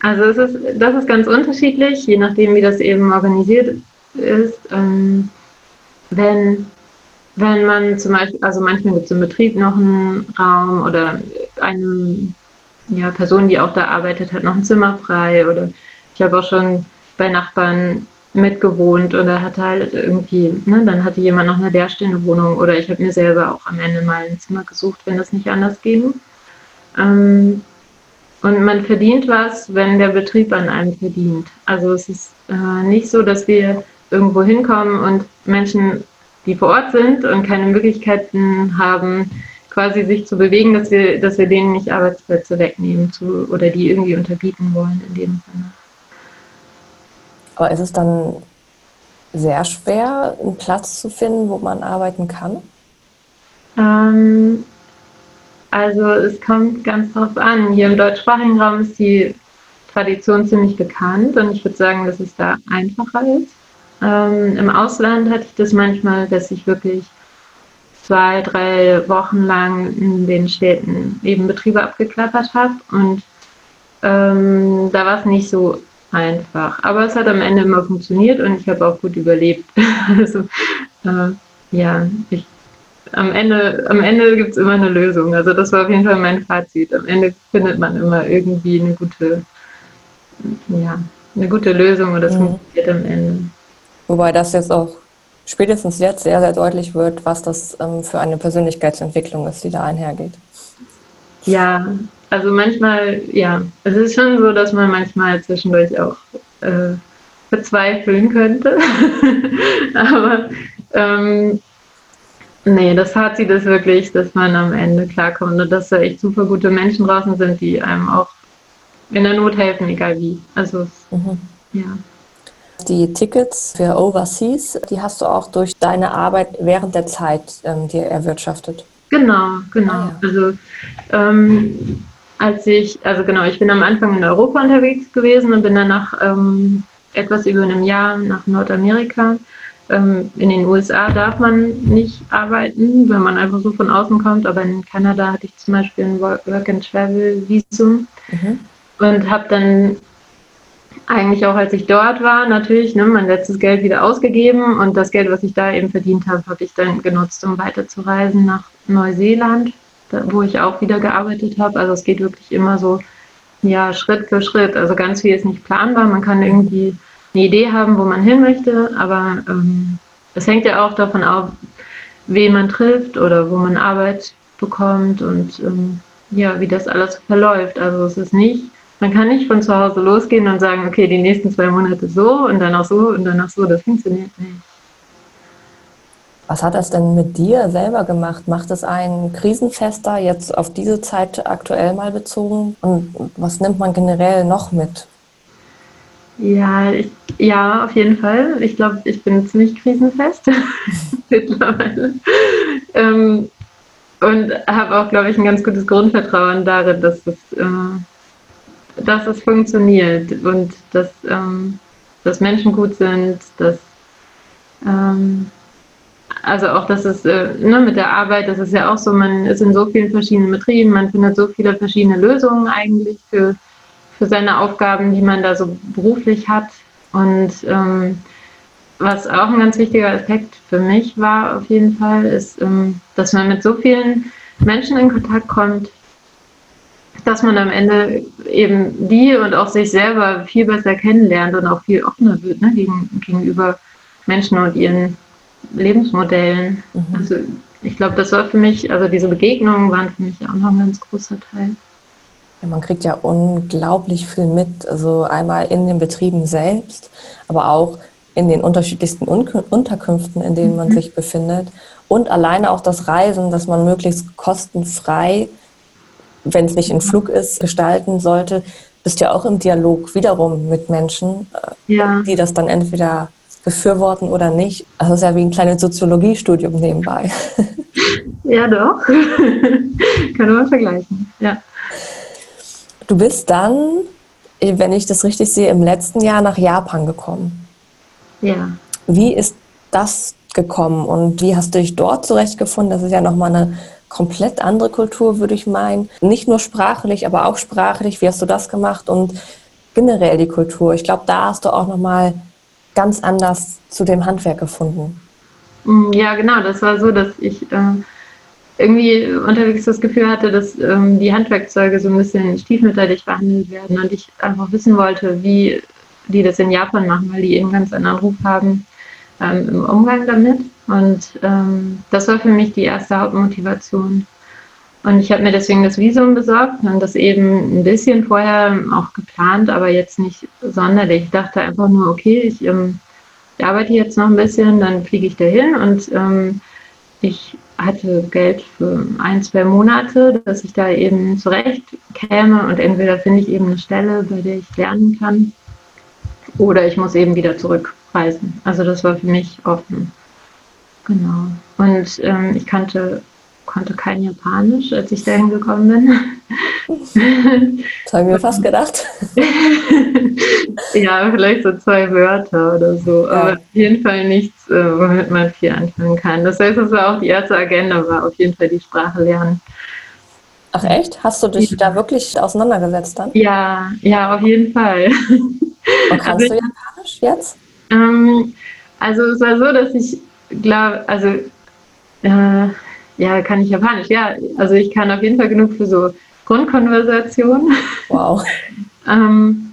Also es ist, das ist ganz unterschiedlich, je nachdem, wie das eben organisiert ist. Ähm, wenn, wenn man zum Beispiel, also manchmal gibt es im Betrieb noch einen Raum oder eine ja, Person, die auch da arbeitet, hat noch ein Zimmer frei oder ich habe auch schon bei Nachbarn mitgewohnt oder hatte halt irgendwie, ne, dann hatte jemand noch eine leerstehende Wohnung oder ich habe mir selber auch am Ende mal ein Zimmer gesucht, wenn das nicht anders ging. Ähm, und man verdient was, wenn der Betrieb an einem verdient. Also es ist äh, nicht so, dass wir irgendwo hinkommen und Menschen, die vor Ort sind und keine Möglichkeiten haben, quasi sich zu bewegen, dass wir, dass wir denen nicht Arbeitsplätze wegnehmen zu, oder die irgendwie unterbieten wollen in dem Sinne. Aber ist es dann sehr schwer, einen Platz zu finden, wo man arbeiten kann? Ähm, also es kommt ganz drauf an. Hier im deutschsprachigen Raum ist die Tradition ziemlich bekannt und ich würde sagen, dass es da einfacher ist. Ähm, Im Ausland hatte ich das manchmal, dass ich wirklich zwei, drei Wochen lang in den Städten eben Betriebe abgeklappert habe. Und ähm, da war es nicht so einfach. Aber es hat am Ende immer funktioniert und ich habe auch gut überlebt. also äh, ja, ich, am Ende, am Ende gibt es immer eine Lösung. Also das war auf jeden Fall mein Fazit. Am Ende findet man immer irgendwie eine gute, ja, eine gute Lösung und das mhm. funktioniert am Ende. Wobei das jetzt auch spätestens jetzt sehr, sehr deutlich wird, was das ähm, für eine Persönlichkeitsentwicklung ist, die da einhergeht. Ja, also manchmal, ja, es ist schon so, dass man manchmal zwischendurch auch äh, verzweifeln könnte. Aber ähm, nee, das Fazit ist wirklich, dass man am Ende klarkommt und dass da echt super gute Menschen draußen sind, die einem auch in der Not helfen, egal wie. Also, mhm. ja. Die Tickets für Overseas, die hast du auch durch deine Arbeit während der Zeit ähm, dir erwirtschaftet. Genau, genau. Ah, ja. Also ähm, als ich, also genau, ich bin am Anfang in Europa unterwegs gewesen und bin dann nach ähm, etwas über einem Jahr nach Nordamerika. Ähm, in den USA darf man nicht arbeiten, wenn man einfach so von außen kommt, aber in Kanada hatte ich zum Beispiel ein Work-and-Travel-Visum mhm. und habe dann eigentlich auch als ich dort war, natürlich ne, mein letztes Geld wieder ausgegeben und das Geld, was ich da eben verdient habe, habe ich dann genutzt, um weiterzureisen nach Neuseeland, wo ich auch wieder gearbeitet habe. Also es geht wirklich immer so, ja, Schritt für Schritt. Also ganz viel ist nicht planbar. Man kann irgendwie eine Idee haben, wo man hin möchte, aber ähm, es hängt ja auch davon ab, wen man trifft oder wo man Arbeit bekommt und ähm, ja, wie das alles verläuft. Also es ist nicht man kann nicht von zu Hause losgehen und sagen, okay, die nächsten zwei Monate so und dann auch so und dann auch so. Das funktioniert nicht. Was hat das denn mit dir selber gemacht? Macht es einen krisenfester, jetzt auf diese Zeit aktuell mal bezogen? Und was nimmt man generell noch mit? Ja, ich, ja, auf jeden Fall. Ich glaube, ich bin ziemlich krisenfest mittlerweile. Ähm, und habe auch, glaube ich, ein ganz gutes Grundvertrauen darin, dass es äh, dass es funktioniert und dass, ähm, dass Menschen gut sind, dass ähm, also auch, dass es äh, ne, mit der Arbeit, das ist ja auch so, man ist in so vielen verschiedenen Betrieben, man findet so viele verschiedene Lösungen eigentlich für, für seine Aufgaben, die man da so beruflich hat. Und ähm, was auch ein ganz wichtiger Aspekt für mich war, auf jeden Fall, ist, ähm, dass man mit so vielen Menschen in Kontakt kommt, dass man am Ende eben die und auch sich selber viel besser kennenlernt und auch viel offener wird ne, gegen, gegenüber Menschen und ihren Lebensmodellen. Mhm. Also ich glaube, das war für mich, also diese Begegnungen waren für mich auch noch ein ganz großer Teil. Ja, man kriegt ja unglaublich viel mit, also einmal in den Betrieben selbst, aber auch in den unterschiedlichsten Unterkünften, in denen man mhm. sich befindet. Und alleine auch das Reisen, dass man möglichst kostenfrei wenn es nicht ein Flug ist, gestalten sollte, bist ja auch im Dialog wiederum mit Menschen, äh, ja. die das dann entweder befürworten oder nicht. Also es ist ja wie ein kleines Soziologiestudium nebenbei. Ja, doch. Kann man vergleichen. Ja. Du bist dann, wenn ich das richtig sehe, im letzten Jahr nach Japan gekommen. Ja. Wie ist das gekommen und wie hast du dich dort zurechtgefunden? Das ist ja nochmal eine komplett andere Kultur, würde ich meinen. Nicht nur sprachlich, aber auch sprachlich. Wie hast du das gemacht? Und generell die Kultur. Ich glaube, da hast du auch nochmal ganz anders zu dem Handwerk gefunden. Mm, ja, genau. Das war so, dass ich äh, irgendwie unterwegs das Gefühl hatte, dass ähm, die Handwerkzeuge so ein bisschen stiefmütterlich behandelt werden und ich einfach wissen wollte, wie die das in Japan machen, weil die eben ganz anderen Ruf haben ähm, im Umgang damit. Und ähm, das war für mich die erste Hauptmotivation. Und ich habe mir deswegen das Visum besorgt und das eben ein bisschen vorher auch geplant, aber jetzt nicht sonderlich. Ich dachte einfach nur, okay, ich, ähm, arbeite jetzt noch ein bisschen, dann fliege ich dahin und ähm, ich hatte Geld für ein, zwei Monate, dass ich da eben zurecht käme und entweder finde ich eben eine Stelle, bei der ich lernen kann oder ich muss eben wieder zurückreisen. Also das war für mich offen. Genau. Und ähm, ich kannte, konnte kein Japanisch, als ich dahin gekommen bin. Das habe ich mir fast gedacht. ja, vielleicht so zwei Wörter oder so. Ja. Aber auf jeden Fall nichts, äh, womit man viel anfangen kann. Das heißt, das war auch die erste Agenda, war auf jeden Fall die Sprache lernen. Ach echt? Hast du dich da wirklich auseinandergesetzt dann? Ja, ja, auf jeden Fall. Und kannst also, du Japanisch jetzt? Ähm, also es war so, dass ich glaube, also äh, ja, kann ich Japanisch, ja. Also ich kann auf jeden Fall genug für so Grundkonversation. Wow. ähm,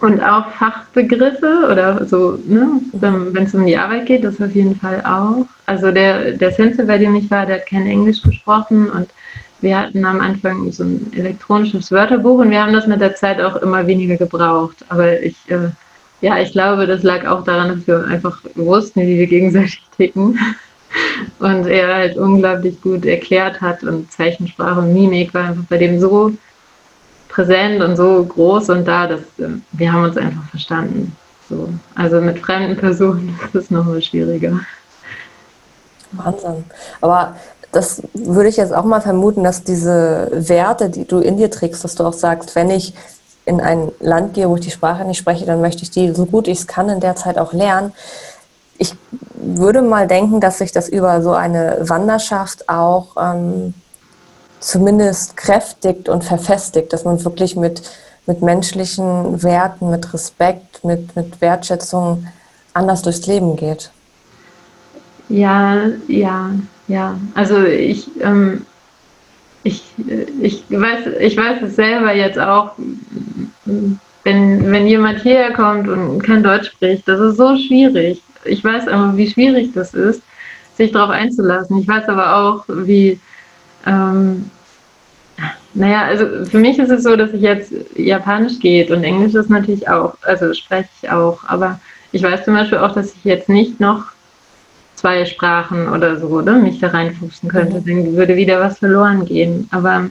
und auch Fachbegriffe oder so, ne, wenn es um die Arbeit geht, das auf jeden Fall auch. Also der, der Sensei, bei dem ich war, der hat kein Englisch gesprochen und wir hatten am Anfang so ein elektronisches Wörterbuch und wir haben das mit der Zeit auch immer weniger gebraucht. Aber ich äh, ja, ich glaube, das lag auch daran, dass wir einfach wussten, wie wir gegenseitig ticken. Und er halt unglaublich gut erklärt hat und Zeichensprache und Mimik war einfach bei dem so präsent und so groß und da, dass äh, wir haben uns einfach verstanden. So. Also mit fremden Personen ist es nochmal schwieriger. Wahnsinn. Aber das würde ich jetzt auch mal vermuten, dass diese Werte, die du in dir trägst, dass du auch sagst, wenn ich in ein Land gehe, wo ich die Sprache nicht spreche, dann möchte ich die so gut ich es kann in der Zeit auch lernen. Ich würde mal denken, dass sich das über so eine Wanderschaft auch ähm, zumindest kräftigt und verfestigt, dass man wirklich mit, mit menschlichen Werten, mit Respekt, mit, mit Wertschätzung anders durchs Leben geht. Ja, ja, ja. Also ich, ähm, ich, ich, weiß, ich weiß es selber jetzt auch, wenn, wenn jemand hierher kommt und kein Deutsch spricht, das ist so schwierig. Ich weiß aber, wie schwierig das ist, sich darauf einzulassen. Ich weiß aber auch, wie, ähm, naja, also für mich ist es so, dass ich jetzt Japanisch geht und Englisch ist natürlich auch, also spreche ich auch, aber ich weiß zum Beispiel auch, dass ich jetzt nicht noch zwei Sprachen oder so, oder mich da reinfuchsen könnte, mhm. dann würde wieder was verloren gehen. Aber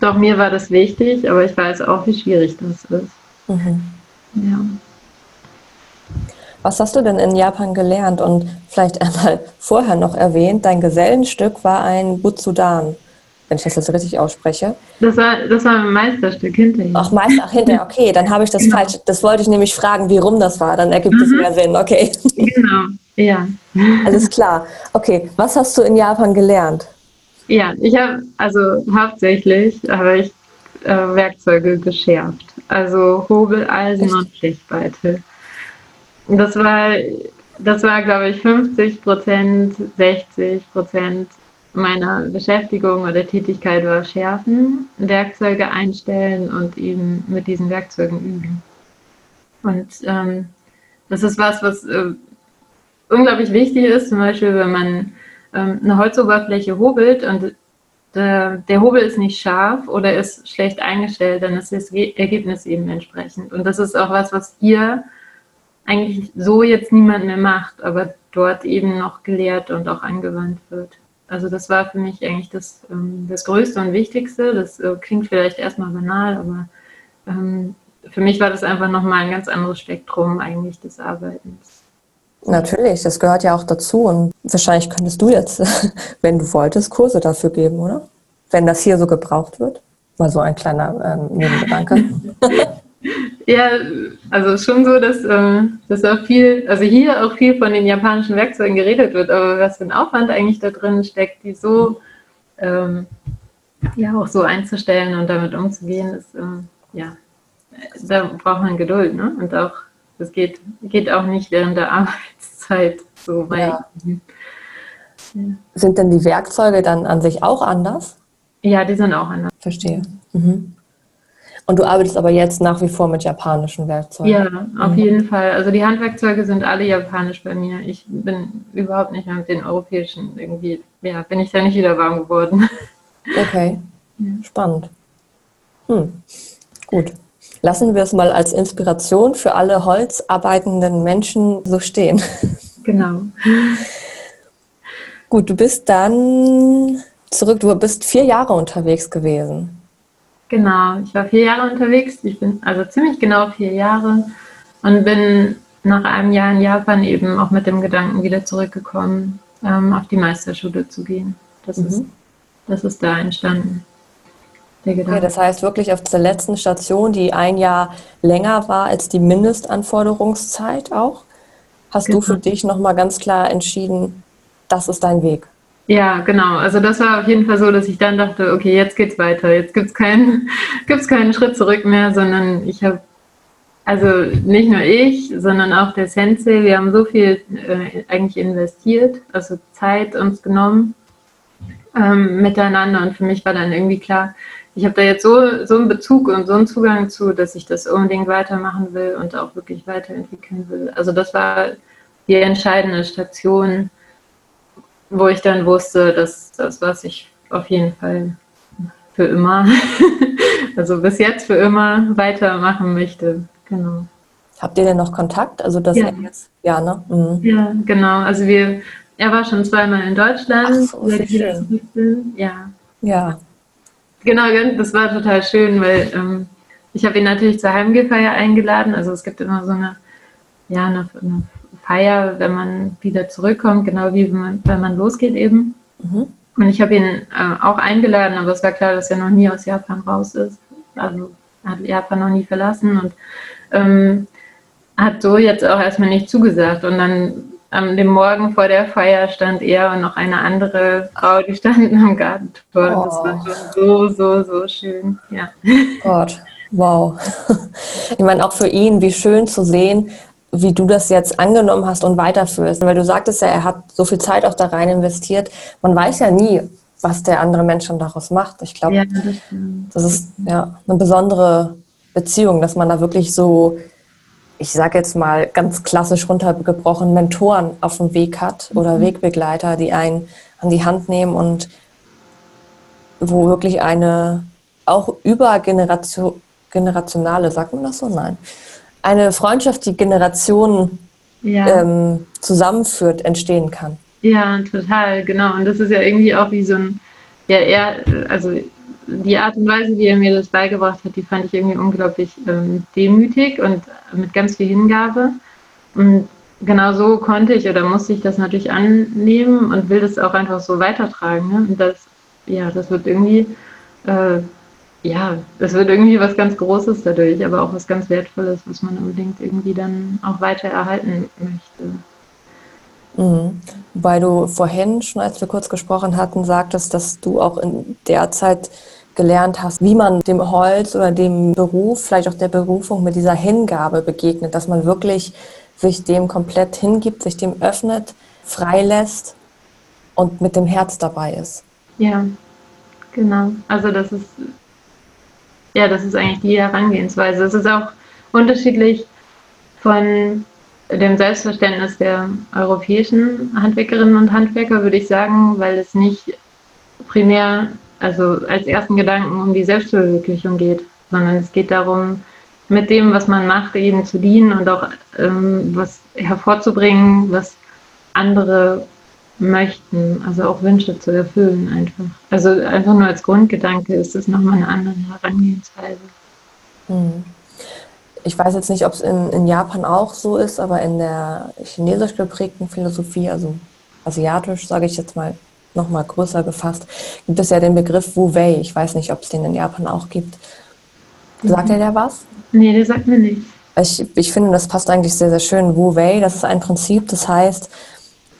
doch, mir war das wichtig, aber ich weiß auch, wie schwierig das ist. Mhm. Ja. Was hast du denn in Japan gelernt? Und vielleicht einmal vorher noch erwähnt, dein Gesellenstück war ein Butsudan, wenn ich das jetzt richtig ausspreche. Das war, das war ein Meisterstück hinterher. Ach, Meister, ach, hinterher, okay, dann habe ich das genau. falsch. Das wollte ich nämlich fragen, wie rum das war, dann ergibt es mhm. mehr Sinn, okay. Genau, ja. Alles klar. Okay, was hast du in Japan gelernt? Ja, ich habe, also hauptsächlich habe ich äh, Werkzeuge geschärft. Also Hobel, Eisen Echt? und Schichtbeitel. Das war, das war, glaube ich, 50 Prozent, 60 Prozent meiner Beschäftigung oder Tätigkeit war Schärfen, Werkzeuge einstellen und eben mit diesen Werkzeugen üben. Und ähm, das ist was, was äh, unglaublich wichtig ist, zum Beispiel, wenn man ähm, eine Holzoberfläche hobelt und der, der, Hobel ist nicht scharf oder ist schlecht eingestellt, dann ist das Ergebnis eben entsprechend. Und das ist auch was, was hier eigentlich so jetzt niemand mehr macht, aber dort eben noch gelehrt und auch angewandt wird. Also das war für mich eigentlich das, ähm, das Größte und Wichtigste. Das äh, klingt vielleicht erstmal banal, aber ähm, für mich war das einfach nochmal ein ganz anderes Spektrum eigentlich des Arbeitens. Natürlich, das gehört ja auch dazu. Und wahrscheinlich könntest du jetzt, wenn du wolltest, Kurse dafür geben, oder? Wenn das hier so gebraucht wird. Mal so ein kleiner ähm, Nebengedanke. ja, also schon so, dass, äh, dass auch viel, also hier auch viel von den japanischen Werkzeugen geredet wird, aber was für ein Aufwand eigentlich da drin steckt, die so ähm, ja auch so einzustellen und damit umzugehen, ist ähm, ja, da braucht man Geduld, ne? Und auch das geht, geht auch nicht während der Arbeitszeit so weit. Ja. Sind denn die Werkzeuge dann an sich auch anders? Ja, die sind auch anders. Verstehe. Mhm. Und du arbeitest aber jetzt nach wie vor mit japanischen Werkzeugen? Ja, auf mhm. jeden Fall. Also die Handwerkzeuge sind alle japanisch bei mir. Ich bin überhaupt nicht mehr mit den europäischen irgendwie, ja, bin ich da nicht wieder warm geworden. Okay, ja. spannend. Hm. Gut. Lassen wir es mal als Inspiration für alle holzarbeitenden Menschen so stehen. Genau. Gut, du bist dann zurück, du bist vier Jahre unterwegs gewesen. Genau, ich war vier Jahre unterwegs. Ich bin also ziemlich genau vier Jahre und bin nach einem Jahr in Japan eben auch mit dem Gedanken wieder zurückgekommen, ähm, auf die Meisterschule zu gehen. Das, mhm. ist, das ist da entstanden. Okay, das heißt wirklich auf der letzten Station, die ein Jahr länger war als die Mindestanforderungszeit auch, hast genau. du für dich nochmal ganz klar entschieden, das ist dein Weg. Ja, genau. Also das war auf jeden Fall so, dass ich dann dachte, okay, jetzt geht's weiter. Jetzt gibt's keinen, gibt's keinen Schritt zurück mehr, sondern ich habe, also nicht nur ich, sondern auch der Sensei, wir haben so viel äh, eigentlich investiert, also Zeit uns genommen ähm, miteinander und für mich war dann irgendwie klar, ich habe da jetzt so, so einen Bezug und so einen Zugang zu, dass ich das unbedingt weitermachen will und auch wirklich weiterentwickeln will. Also das war die entscheidende Station, wo ich dann wusste, dass das, was ich auf jeden Fall für immer, also bis jetzt für immer weitermachen möchte. Genau. Habt ihr denn noch Kontakt? Also das ja. jetzt, ja, ne? Mhm. Ja, genau. Also wir, er war schon zweimal in Deutschland. Ach so, schön. Ja. Ja. Genau, das war total schön, weil ähm, ich habe ihn natürlich zur Heimgefeier eingeladen. Also es gibt immer so eine ja, eine, eine, Feier, wenn man wieder zurückkommt, genau wie wenn man, wenn man losgeht eben. Mhm. Und ich habe ihn äh, auch eingeladen, aber es war klar, dass er noch nie aus Japan raus ist. Also hat Japan noch nie verlassen und ähm, hat so jetzt auch erstmal nicht zugesagt. Und dann am dem Morgen vor der Feier stand er und noch eine andere Frau, die standen am Gartentor. Oh. Das war schon so, so, so schön. Ja. Gott, wow. Ich meine, auch für ihn, wie schön zu sehen, wie du das jetzt angenommen hast und weiterführst. Weil du sagtest ja, er hat so viel Zeit auch da rein investiert. Man weiß ja nie, was der andere Mensch dann daraus macht. Ich glaube, ja, das, das, ist ja eine besondere Beziehung, dass man da wirklich so ich sage jetzt mal ganz klassisch runtergebrochen, Mentoren auf dem Weg hat oder mhm. Wegbegleiter, die einen an die Hand nehmen und wo wirklich eine auch übergenerationale, sagt man das so? Nein. Eine Freundschaft, die Generationen ja. ähm, zusammenführt, entstehen kann. Ja, total, genau. Und das ist ja irgendwie auch wie so ein, ja, eher, also die Art und Weise, wie er mir das beigebracht hat, die fand ich irgendwie unglaublich ähm, demütig und mit ganz viel Hingabe. Und genau so konnte ich oder musste ich das natürlich annehmen und will das auch einfach so weitertragen. Ne? Und das, ja, das wird irgendwie, äh, ja, das wird irgendwie was ganz Großes dadurch, aber auch was ganz Wertvolles, was man unbedingt irgendwie dann auch weiter erhalten möchte. Mhm. Wobei du vorhin schon, als wir kurz gesprochen hatten, sagtest, dass du auch in der Zeit gelernt hast, wie man dem Holz oder dem Beruf, vielleicht auch der Berufung mit dieser Hingabe begegnet, dass man wirklich sich dem komplett hingibt, sich dem öffnet, freilässt und mit dem Herz dabei ist. Ja, genau. Also das ist ja, das ist eigentlich die Herangehensweise. Es ist auch unterschiedlich von dem Selbstverständnis der europäischen Handwerkerinnen und Handwerker, würde ich sagen, weil es nicht primär also als ersten Gedanken um die Selbstverwirklichung geht, sondern es geht darum, mit dem, was man macht, eben zu dienen und auch ähm, was hervorzubringen, was andere möchten, also auch Wünsche zu erfüllen einfach. Also einfach nur als Grundgedanke ist es nochmal eine andere Herangehensweise. Hm. Ich weiß jetzt nicht, ob es in, in Japan auch so ist, aber in der chinesisch geprägten Philosophie, also asiatisch, sage ich jetzt mal, nochmal größer gefasst, gibt es ja den Begriff Wu Wei. Ich weiß nicht, ob es den in Japan auch gibt. Sagt mhm. er dir was? Nee, der sagt mir nicht. Ich, ich finde, das passt eigentlich sehr, sehr schön. Wu Wei, das ist ein Prinzip, das heißt,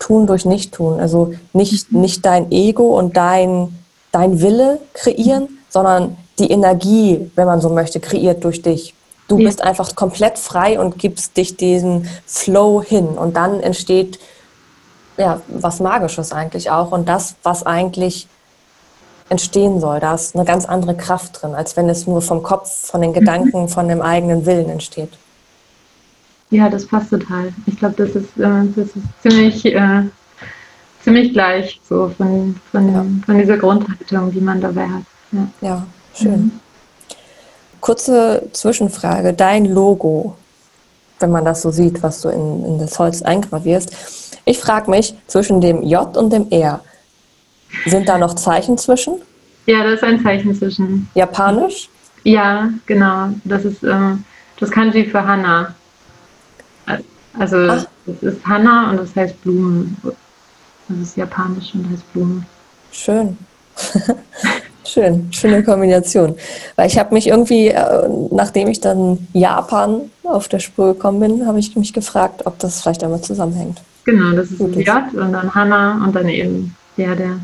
tun durch Nicht-Tun. Also nicht, mhm. nicht dein Ego und dein, dein Wille kreieren, mhm. sondern die Energie, wenn man so möchte, kreiert durch dich. Du ja. bist einfach komplett frei und gibst dich diesen Flow hin. Und dann entsteht ja, was Magisches eigentlich auch und das, was eigentlich entstehen soll. Da ist eine ganz andere Kraft drin, als wenn es nur vom Kopf, von den Gedanken, von dem eigenen Willen entsteht. Ja, das passt total. Ich glaube, das ist, äh, das ist ziemlich, äh, ziemlich gleich so von, von, ja. von dieser Grundhaltung, die man dabei hat. Ja, ja schön. Mhm. Kurze Zwischenfrage. Dein Logo, wenn man das so sieht, was du in, in das Holz eingravierst, ich frage mich, zwischen dem J und dem R, sind da noch Zeichen zwischen? Ja, da ist ein Zeichen zwischen. Japanisch? Ja, genau. Das ist äh, das Kanji für Hanna. Also Ach. das ist Hanna und das heißt Blume. Das ist japanisch und heißt Blume. Schön. Schön, schöne Kombination. Weil ich habe mich irgendwie, äh, nachdem ich dann Japan auf der Spur gekommen bin, habe ich mich gefragt, ob das vielleicht damit zusammenhängt. Genau, das ist Gut, J und dann Hanna und dann eben der, der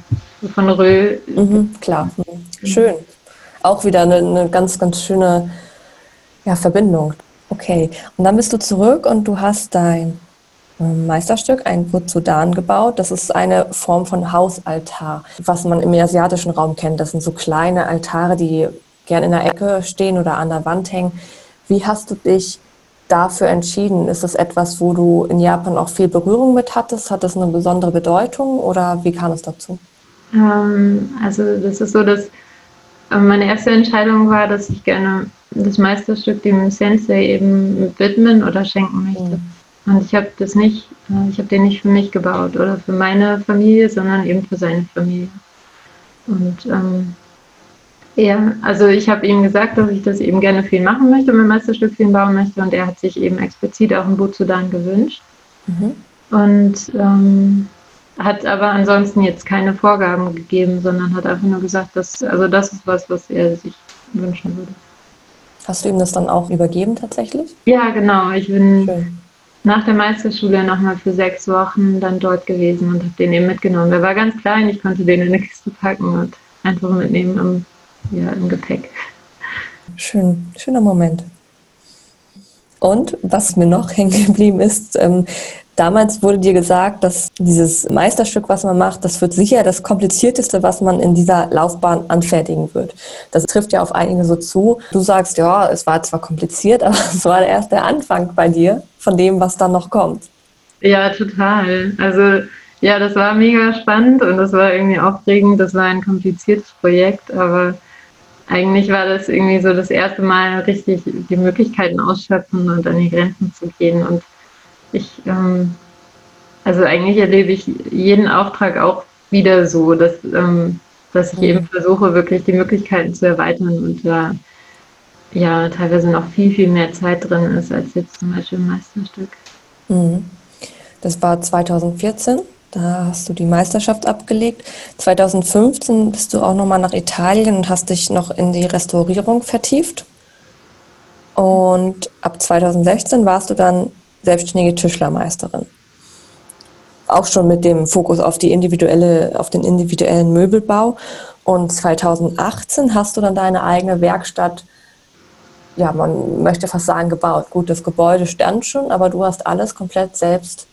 von Rö. Mhm, klar, mhm. schön. Auch wieder eine, eine ganz, ganz schöne ja, Verbindung. Okay, und dann bist du zurück und du hast dein ähm, Meisterstück, ein Butsudan gebaut. Das ist eine Form von Hausaltar, was man im asiatischen Raum kennt. Das sind so kleine Altare, die gern in der Ecke stehen oder an der Wand hängen. Wie hast du dich dafür entschieden? Ist das etwas, wo du in Japan auch viel Berührung mit hattest? Hat das eine besondere Bedeutung oder wie kam es dazu? Ähm, also das ist so, dass äh, meine erste Entscheidung war, dass ich gerne das Meisterstück dem Sensei eben widmen oder schenken möchte. Mhm. Und ich habe das nicht, äh, ich habe den nicht für mich gebaut oder für meine Familie, sondern eben für seine Familie. Und ähm, Ja, also ich habe ihm gesagt, dass ich das eben gerne viel machen möchte, mein Meisterstück viel bauen möchte und er hat sich eben explizit auch ein Boot-Sudan gewünscht. Mhm. Und ähm, hat aber ansonsten jetzt keine Vorgaben gegeben, sondern hat einfach nur gesagt, dass, also das ist was, was er sich wünschen würde. Hast du ihm das dann auch übergeben tatsächlich? Ja, genau. Ich bin Schön. nach der Meisterschule nochmal für sechs Wochen dann dort gewesen und habe den eben mitgenommen. Der war ganz klein, ich konnte den in eine Kiste packen und einfach mitnehmen im ja, im Gepäck. Schön, schöner Moment. Und was mir noch hängen geblieben ist, ähm, damals wurde dir gesagt, dass dieses Meisterstück, was man macht, das wird sicher das komplizierteste, was man in dieser Laufbahn anfertigen wird. Das trifft ja auf einige so zu. Du sagst, ja, es war zwar kompliziert, aber es war erst der Anfang bei dir von dem, was dann noch kommt. Ja, total. Also ja, das war mega spannend und das war irgendwie aufregend. Das war ein kompliziertes Projekt, aber eigentlich war das irgendwie so das erste Mal richtig die Möglichkeiten ausschöpfen und an die Grenzen zu gehen. Und ich, ähm, also eigentlich erlebe ich jeden Auftrag auch wieder so, dass, ähm, dass ich eben mhm. versuche, wirklich die Möglichkeiten zu erweitern und da ja teilweise noch viel, viel mehr Zeit drin ist als jetzt zum Beispiel im Meisterstück. Mhm. Das war 2014. Da hast du die Meisterschaft abgelegt. 2015 bist du auch nochmal nach Italien und hast dich noch in die Restaurierung vertieft. Und ab 2016 warst du dann selbstständige Tischlermeisterin. Auch schon mit dem Fokus auf, die individuelle, auf den individuellen Möbelbau. Und 2018 hast du dann deine eigene Werkstatt, ja, man möchte fast sagen, gebaut. Gut, das Gebäude stand schon, aber du hast alles komplett selbst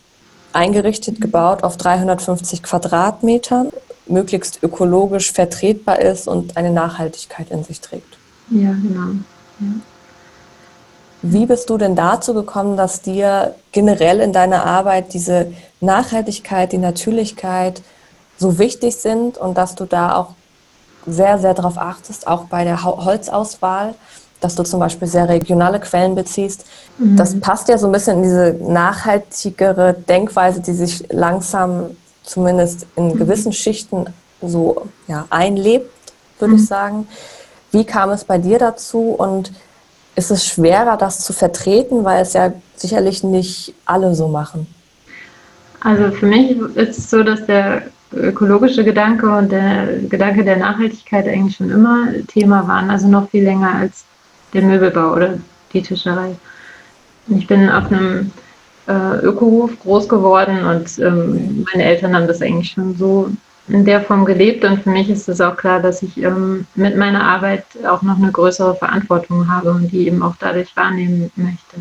eingerichtet, gebaut auf 350 Quadratmetern, möglichst ökologisch vertretbar ist und eine Nachhaltigkeit in sich trägt. Ja, genau. Ja. Wie bist du denn dazu gekommen, dass dir generell in deiner Arbeit diese Nachhaltigkeit, die Natürlichkeit so wichtig sind und dass du da auch sehr, sehr darauf achtest, auch bei der Holzauswahl? dass du zum Beispiel sehr regionale Quellen beziehst. Mhm. Das passt ja so ein bisschen in diese nachhaltigere Denkweise, die sich langsam zumindest in mhm. gewissen Schichten so ja, einlebt, würde mhm. ich sagen. Wie kam es bei dir dazu und ist es schwerer, das zu vertreten, weil es ja sicherlich nicht alle so machen? Also für mich ist es so, dass der ökologische Gedanke und der Gedanke der Nachhaltigkeit eigentlich schon immer Thema waren, also noch viel länger als der Möbelbau oder die Tischerei. Ich bin auf einem äh, Ökohof groß geworden und ähm, meine Eltern haben das eigentlich schon so in der Form gelebt und für mich ist es auch klar, dass ich ähm, mit meiner Arbeit auch noch eine größere Verantwortung habe und die eben auch dadurch wahrnehmen möchte.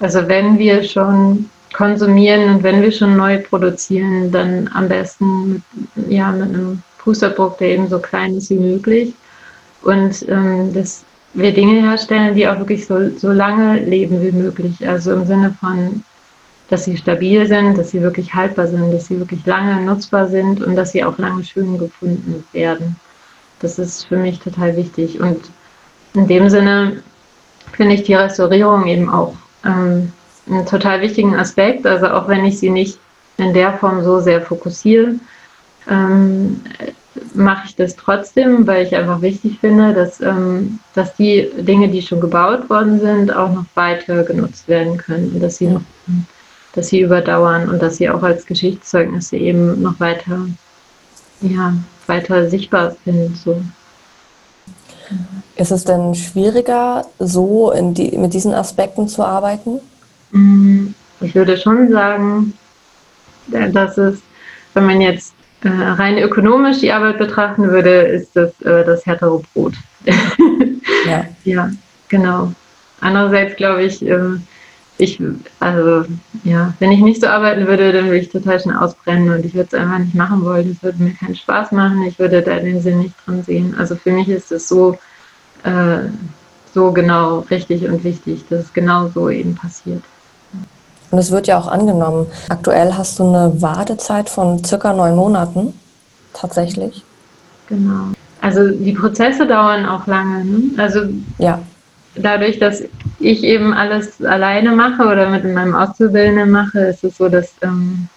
Also wenn wir schon konsumieren und wenn wir schon neu produzieren, dann am besten mit, ja, mit einem Fußabdruck, der eben so klein ist wie möglich. Und ähm, das wir Dinge herstellen, die auch wirklich so, so lange leben wie möglich. Also im Sinne von, dass sie stabil sind, dass sie wirklich haltbar sind, dass sie wirklich lange nutzbar sind und dass sie auch lange schön gefunden werden. Das ist für mich total wichtig. Und in dem Sinne finde ich die Restaurierung eben auch ähm, einen total wichtigen Aspekt. Also auch wenn ich sie nicht in der Form so sehr fokussiere, ähm, mache ich das trotzdem, weil ich einfach wichtig finde, dass, ähm, dass die Dinge, die schon gebaut worden sind, auch noch weiter genutzt werden können, dass sie noch, dass sie überdauern und dass sie auch als Geschichtszeugnisse eben noch weiter, ja, weiter sichtbar sind. So. Ist es denn schwieriger, so die, mit diesen Aspekten zu arbeiten? Mm, ich würde schon sagen, dass es, wenn man jetzt äh, rein ökonomisch die Arbeit betrachten würde, ist das äh, das härtere Brot. ja. ja, genau. Andererseits glaube ich, äh, ich, also ja, wenn ich nicht so arbeiten würde, dann würde ich total schnell ausbrennen und ich würde es einfach nicht machen wollen. Es würde mir keinen Spaß machen. Ich würde da den Sinn nicht dran sehen. Also für mich ist es so, äh, so genau richtig und wichtig, dass es genau so eben passiert. Und es wird ja auch angenommen. Aktuell hast du eine Wartezeit von circa neun Monaten. Tatsächlich. Genau. Also die Prozesse dauern auch lange. Ne? Also ja. Dadurch, dass ich eben alles alleine mache oder mit meinem Auszubildenden mache, ist es so, dass ähm,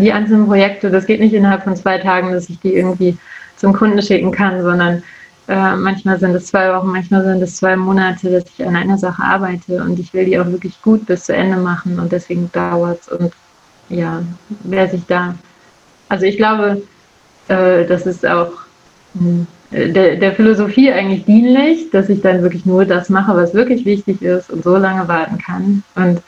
die einzelnen Projekte, das geht nicht innerhalb von zwei Tagen, dass ich die irgendwie zum Kunden schicken kann, sondern Äh, manchmal sind es zwei Wochen, manchmal sind es zwei Monate, dass ich an einer Sache arbeite und ich will die auch wirklich gut bis zu Ende machen und deswegen dauert es. Und ja, wer sich da, also ich glaube, äh, das ist auch hm, der, der Philosophie eigentlich dienlich, dass ich dann wirklich nur das mache, was wirklich wichtig ist und so lange warten kann. Und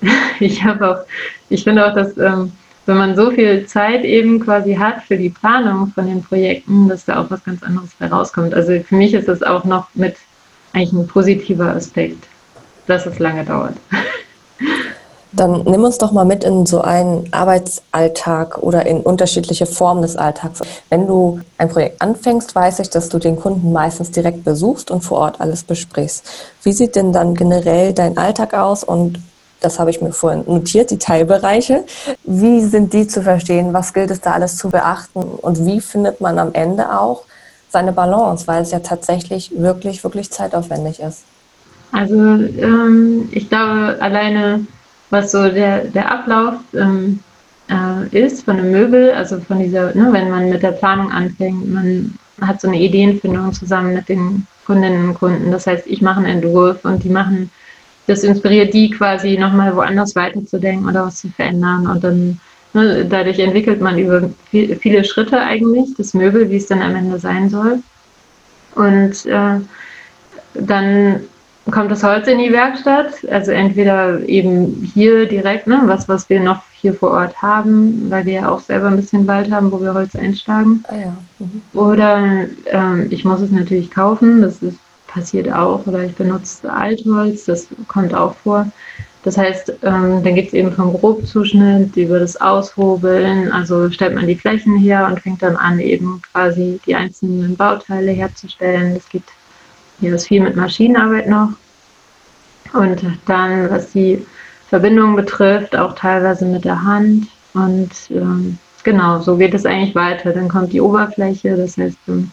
ich habe auch, ich finde auch, dass ähm, wenn man so viel Zeit eben quasi hat für die Planung von den Projekten, dass da auch was ganz anderes herauskommt. Also für mich ist das auch noch mit eigentlich ein positiver Aspekt, dass es lange dauert. Dann nimm uns doch mal mit in so einen Arbeitsalltag oder in unterschiedliche Formen des Alltags. Wenn du ein Projekt anfängst, weiß ich, dass du den Kunden meistens direkt besuchst und vor Ort alles besprichst. Wie sieht denn dann generell dein Alltag aus und das habe ich mir vorhin notiert, die Teilbereiche. Wie sind die zu verstehen? Was gilt es da alles zu beachten? Und wie findet man am Ende auch seine Balance, weil es ja tatsächlich wirklich, wirklich zeitaufwendig ist? Also ähm, ich glaube, alleine was so der, der Ablauf ähm, äh, ist von einem Möbel, also von dieser, ne, wenn man mit der Planung anfängt, man hat so eine Ideenfindung zusammen mit den Kundinnen und Kunden. Das heißt, ich mache einen Entwurf und die machen das inspiriert die quasi nochmal woanders weiterzudenken oder was zu verändern. Und dann ne, dadurch entwickelt man über viel, viele Schritte eigentlich das Möbel, wie es dann am Ende sein soll. Und äh, dann kommt das Holz in die Werkstatt, also entweder eben hier direkt, ne, was, was wir noch hier vor Ort haben, weil wir ja auch selber ein bisschen Wald haben, wo wir Holz einschlagen. Ah ja. mhm. Oder ähm, ich muss es natürlich kaufen, das ist passiert auch. Oder ich benutze Altholz, das kommt auch vor. Das heißt, ähm, dann geht es eben vom Grobzuschnitt über das Aushobeln, also stellt man die Flächen her und fängt dann an, eben quasi die einzelnen Bauteile herzustellen. Das geht hier ist viel mit Maschinenarbeit noch. Und dann, was die Verbindung betrifft, auch teilweise mit der Hand. Und ähm, genau, so geht es eigentlich weiter. Dann kommt die Oberfläche, das heißt ähm,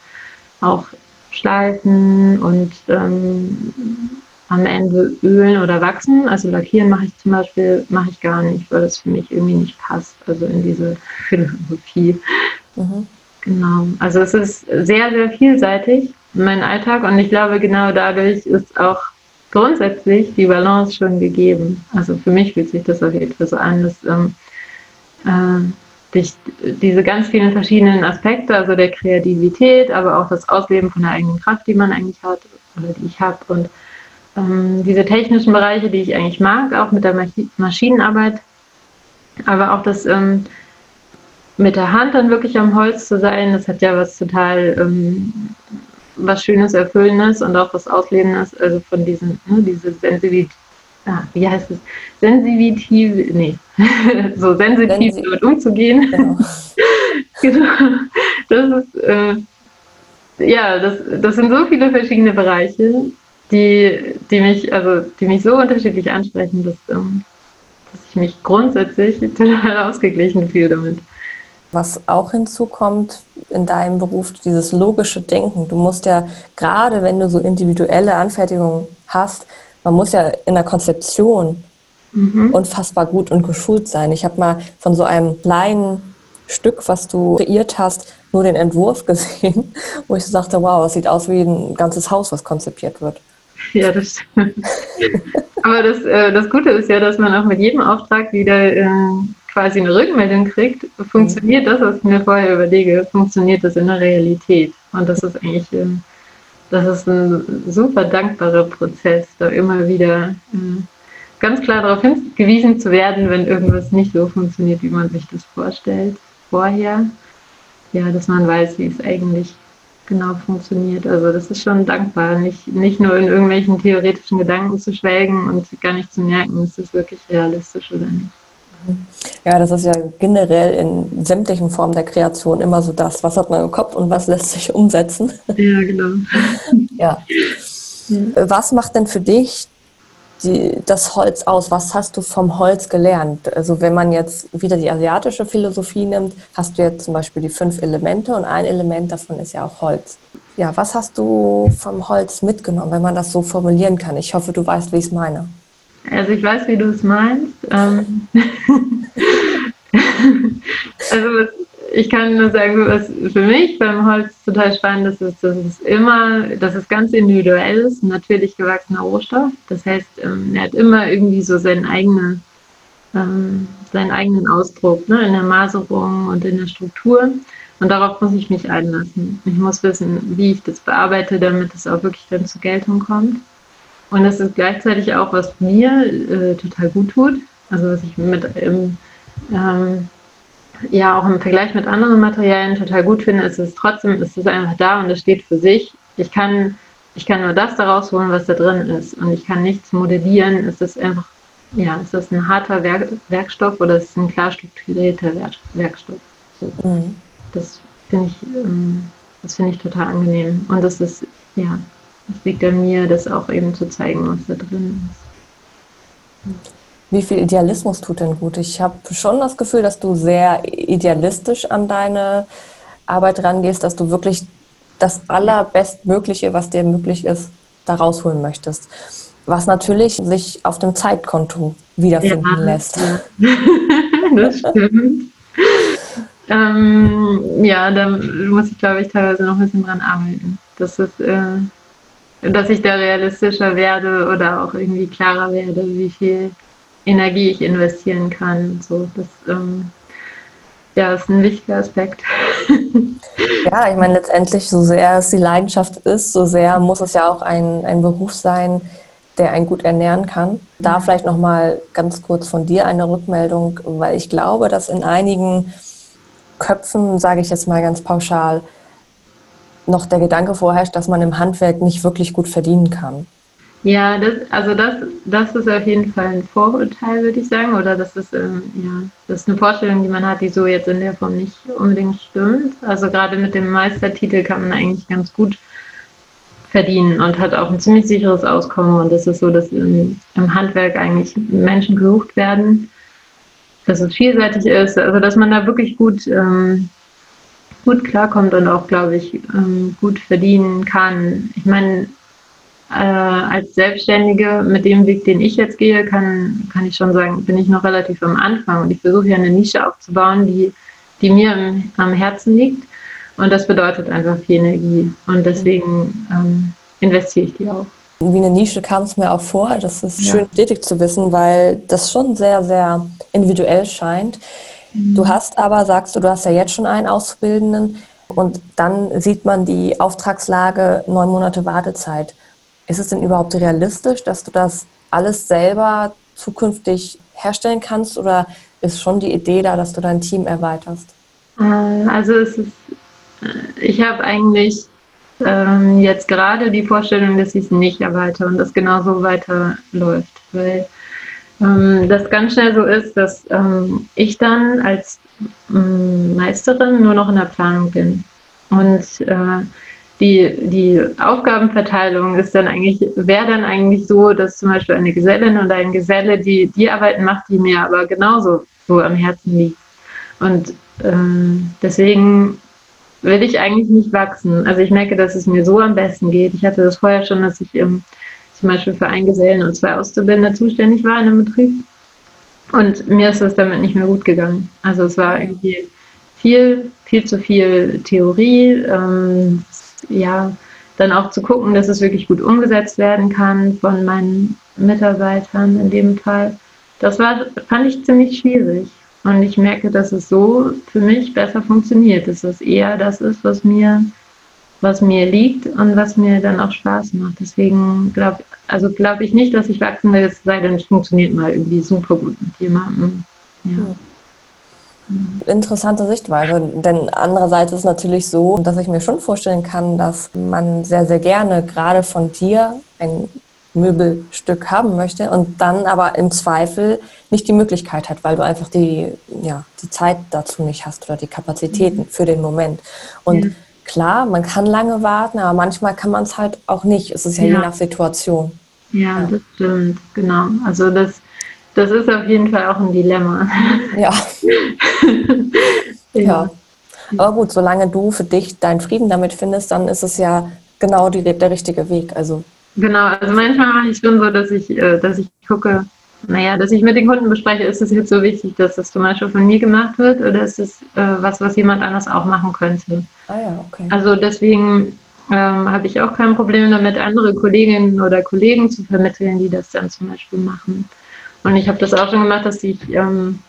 auch schleifen und ähm, am Ende ölen oder wachsen. Also lackieren mache ich zum Beispiel mache ich gar nicht, weil das für mich irgendwie nicht passt. Also in diese Philosophie. Mhm. Genau. Also es ist sehr, sehr vielseitig, mein Alltag. Und ich glaube, genau dadurch ist auch grundsätzlich die Balance schon gegeben. Also für mich fühlt sich das auf jeden Fall so an, dass ähm, äh, dich diese ganz vielen verschiedenen Aspekte, also der Kreativität, aber auch das Ausleben von der eigenen Kraft, die man eigentlich hat oder die ich habe und ähm, diese technischen Bereiche, die ich eigentlich mag, auch mit der Maschinenarbeit, aber auch das ähm, mit der Hand dann wirklich am Holz zu sein, das hat ja was total ähm, was Schönes, Erfüllendes und auch was Auslebendes, also von diesen, ne, diese Sensibilität ah, wie heißt es, sensitiv, nee, so sensitiv Sensi damit umzugehen. Genau. genau. Das ist, äh, ja, das, das sind so viele verschiedene Bereiche, die, die mich, also die mich so unterschiedlich ansprechen, dass, ähm, dass ich mich grundsätzlich total ausgeglichen fühle damit. Was auch hinzukommt in deinem Beruf, dieses logische Denken. Du musst ja, gerade wenn du so individuelle Anfertigungen hast, man muss ja in der Konzeption mhm. unfassbar gut und geschult sein. Ich habe mal von so einem kleinen Stück, was du kreiert hast, nur den Entwurf gesehen, wo ich so sagte, wow, das sieht aus wie ein ganzes Haus, was konzipiert wird. Ja, das stimmt. Aber das, äh, das Gute ist ja, dass man auch mit jedem Auftrag wieder äh, quasi eine Rückmeldung kriegt. Funktioniert das, was ich mir vorher überlege, funktioniert das in der Realität? Und das ist eigentlich äh, das ist ein super dankbarer Prozess, da immer wieder äh, ganz klar darauf hingewiesen zu werden, wenn irgendwas nicht so funktioniert, wie man sich das vorstellt vorher. Ja, dass man weiß, wie es eigentlich genau funktioniert. Also das ist schon dankbar, nicht, nicht nur in irgendwelchen theoretischen Gedanken zu schwelgen und gar nicht zu merken, ist es wirklich realistisch oder nicht. Ja, das ist ja generell in sämtlichen Formen der Kreation immer so das, was hat man im Kopf und was lässt sich umsetzen. Ja, genau. ja. Was macht denn für dich die, das Holz aus? Was hast du vom Holz gelernt? Also wenn man jetzt wieder die asiatische Philosophie nimmt, hast du jetzt zum Beispiel die fünf Elemente und ein Element davon ist ja auch Holz. Ja, was hast du vom Holz mitgenommen, wenn man das so formulieren kann? Ich hoffe, du weißt, wie ich es meine. Also ich weiß, wie du es meinst. Ähm also ich kann nur sagen, was für mich beim Holz total spannend ist, ist, dass es immer, dass es ganz individuell ist, ein natürlich gewachsener Rohstoff. Das heißt, ähm, er hat immer irgendwie so seinen eigenen, ähm, seinen eigenen Ausdruck ne, in der Maserung und in der Struktur. Und darauf muss ich mich einlassen. Ich muss wissen, wie ich das bearbeite, damit es auch wirklich dann zur Geltung kommt. Und das ist gleichzeitig auch, was mir äh, total gut tut. Also was ich mit im, ähm, ja auch im Vergleich mit anderen Materialien total gut finde, ist es trotzdem, ist es einfach da und es steht für sich. Ich kann, ich kann nur das daraus holen, was da drin ist. Und ich kann nichts modellieren. Es ist einfach, ja, ist das ein harter Werk, Werkstoff oder ist es ein klar strukturierter Werkstoff? So. Mhm. Das finde ich, ähm, das finde ich total angenehm. Und das ist, ja, es liegt an mir, das auch eben zu zeigen, was da drin ist. Wie viel Idealismus tut denn gut? Ich habe schon das Gefühl, dass du sehr idealistisch an deine Arbeit rangehst, dass du wirklich das Allerbestmögliche, was dir möglich ist, da rausholen möchtest. Was natürlich sich auf dem Zeitkonto wiederfinden ja, lässt. Ja. das stimmt. ähm, ja, da muss ich, glaube ich, teilweise noch ein bisschen dran arbeiten. Das ist, äh, dass ich da realistischer werde oder auch irgendwie klarer werde, wie viel Energie ich investieren kann. So, das ähm, ja, ist ein wichtiger Aspekt. ja, ich meine, letztendlich, so sehr es die Leidenschaft ist, so sehr muss es ja auch ein, ein Beruf sein, der einen gut ernähren kann. Da vielleicht nochmal ganz kurz von dir eine Rückmeldung, weil ich glaube, dass in einigen Köpfen, sage ich jetzt mal ganz pauschal, noch der Gedanke vorherrscht, dass man im Handwerk nicht wirklich gut verdienen kann. Ja, das, also das, das ist auf jeden Fall ein Vorurteil, würde ich sagen. Oder das ist, ähm, ja, das ist eine Vorstellung, die man hat, die so jetzt in der Form nicht unbedingt stimmt. Also gerade mit dem Meistertitel kann man eigentlich ganz gut verdienen und hat auch ein ziemlich sicheres Auskommen. Und es ist so, dass im, im Handwerk eigentlich Menschen gesucht werden, dass es vielseitig ist, also dass man da wirklich gut ähm, gut klarkommt und auch, glaube ich, ähm, gut verdienen kann. Ich meine, äh, als Selbstständige mit dem Weg, den ich jetzt gehe, kann, kann ich schon sagen, bin ich noch relativ am Anfang und ich versuche hier eine Nische aufzubauen, die, die mir am Herzen liegt. Und das bedeutet einfach viel Energie. Und deswegen ähm, investiere ich die auch. Wie eine Nische kam es mir auch vor. Das ist ja. schön bestätigt zu wissen, weil das schon sehr, sehr individuell scheint. Du mhm. hast aber, sagst du, du hast ja jetzt schon einen Auszubildenden und dann sieht man die Auftragslage neun Monate Wartezeit. Ist es denn überhaupt realistisch, dass du das alles selber zukünftig herstellen kannst oder ist schon die Idee da, dass du dein Team erweiterst? Äh, also es ist, äh, ich habe eigentlich ähm, jetzt gerade die Vorstellung, dass ich es nicht erweitere und das genauso weiterläuft, weil ähm, das ganz schnell so ist, dass ähm, ich dann als ähm, Meisterin nur noch in der Planung bin. Und äh, die, die Aufgabenverteilung ist dann eigentlich, wäre dann eigentlich so, dass zum Beispiel eine Gesellin oder ein Geselle die, die Arbeiten macht, die mir aber genauso so am Herzen liegt. Und äh, deswegen will ich eigentlich nicht wachsen. Also ich merke, dass es mir so am besten geht. Ich hatte das vorher schon, dass ich im zum Beispiel für einen Gesellen und zwei Auszubildende zuständig war in einem Betrieb. Und mir ist es damit nicht mehr gut gegangen. Also es war irgendwie viel, viel zu viel Theorie. Ähm, ja, dann auch zu gucken, dass es wirklich gut umgesetzt werden kann von meinen Mitarbeitern in dem Fall. Das war, fand ich ziemlich schwierig. Und ich merke, dass es so für mich besser funktioniert, dass es eher das ist, was mir was mir liegt und was mir dann auch Spaß macht. Deswegen glaube also glaub ich nicht, dass ich wachsen will, es sei denn, es funktioniert mal irgendwie super gut mit jemandem. Ja. Interessante Sichtweise, denn andererseits ist es natürlich so, dass ich mir schon vorstellen kann, dass man sehr, sehr gerne gerade von dir ein Möbelstück haben möchte und dann aber im Zweifel nicht die Möglichkeit hat, weil du einfach die, ja, die Zeit dazu nicht hast oder die Kapazitäten mhm. für den Moment. Und ja klar, man kann lange warten, aber manchmal kann man es halt auch nicht. Es ist ja, ja. je nach Situation. Ja, ja, das stimmt, genau. Also das, das ist auf jeden Fall auch ein Dilemma. Ja. ja. ja. Aber gut, solange du für dich deinen Frieden damit findest, dann ist es ja genau die, der richtige Weg. Also genau, also manchmal mache ich schon so, dass ich, äh, dass ich gucke, naja, dass ich mit den Kunden bespreche, ist es jetzt so wichtig, dass das zum Beispiel von mir gemacht wird oder ist es äh, was, was jemand anders auch machen könnte? Ah ja, okay. Also deswegen ähm, habe ich auch kein Problem damit, andere Kolleginnen oder Kollegen zu vermitteln, die das dann zum Beispiel machen. Und ich habe das auch schon gemacht, dass ich, ähm,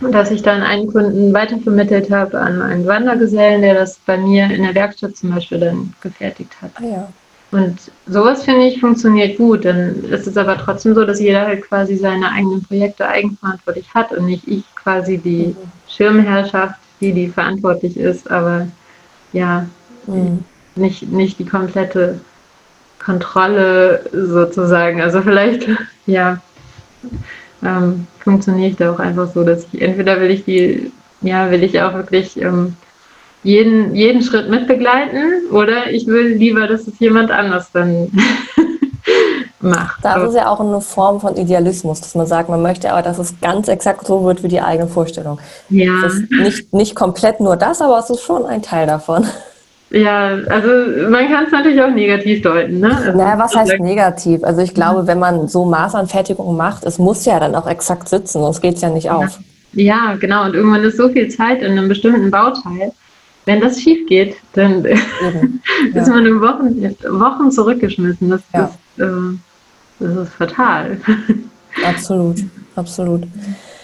dass ich dann einen Kunden weitervermittelt habe an einen Wandergesellen, der das bei mir in der Werkstatt zum Beispiel dann gefertigt hat. Ah ja. Und sowas finde ich funktioniert gut. Dann ist es aber trotzdem so, dass jeder halt quasi seine eigenen Projekte eigenverantwortlich hat und nicht ich quasi die mhm. Schirmherrschaft, die die verantwortlich ist, aber ja, mhm. nicht, nicht die komplette Kontrolle sozusagen. Also vielleicht, ja, ähm, funktioniere ich da auch einfach so, dass ich entweder will ich die, ja, will ich auch wirklich ähm, jeden, jeden Schritt mitbegleiten oder ich will lieber, dass es jemand anders dann macht. Das ist ja auch eine Form von Idealismus, dass man sagt, man möchte aber, dass es ganz exakt so wird wie die eigene Vorstellung. Ja. Nicht, nicht komplett nur das, aber es ist schon ein Teil davon. Ja, also man kann es natürlich auch negativ deuten. Ne? Also naja, was heißt negativ? Also ich glaube, wenn man so Maßanfertigungen macht, es muss ja dann auch exakt sitzen, sonst geht es ja nicht auf. Ja, genau. Und irgendwann ist so viel Zeit in einem bestimmten Bauteil, wenn das schief geht, dann ja. ist man in Wochen, Wochen zurückgeschmissen. Das, ja. ist, äh, das ist fatal. Absolut, absolut.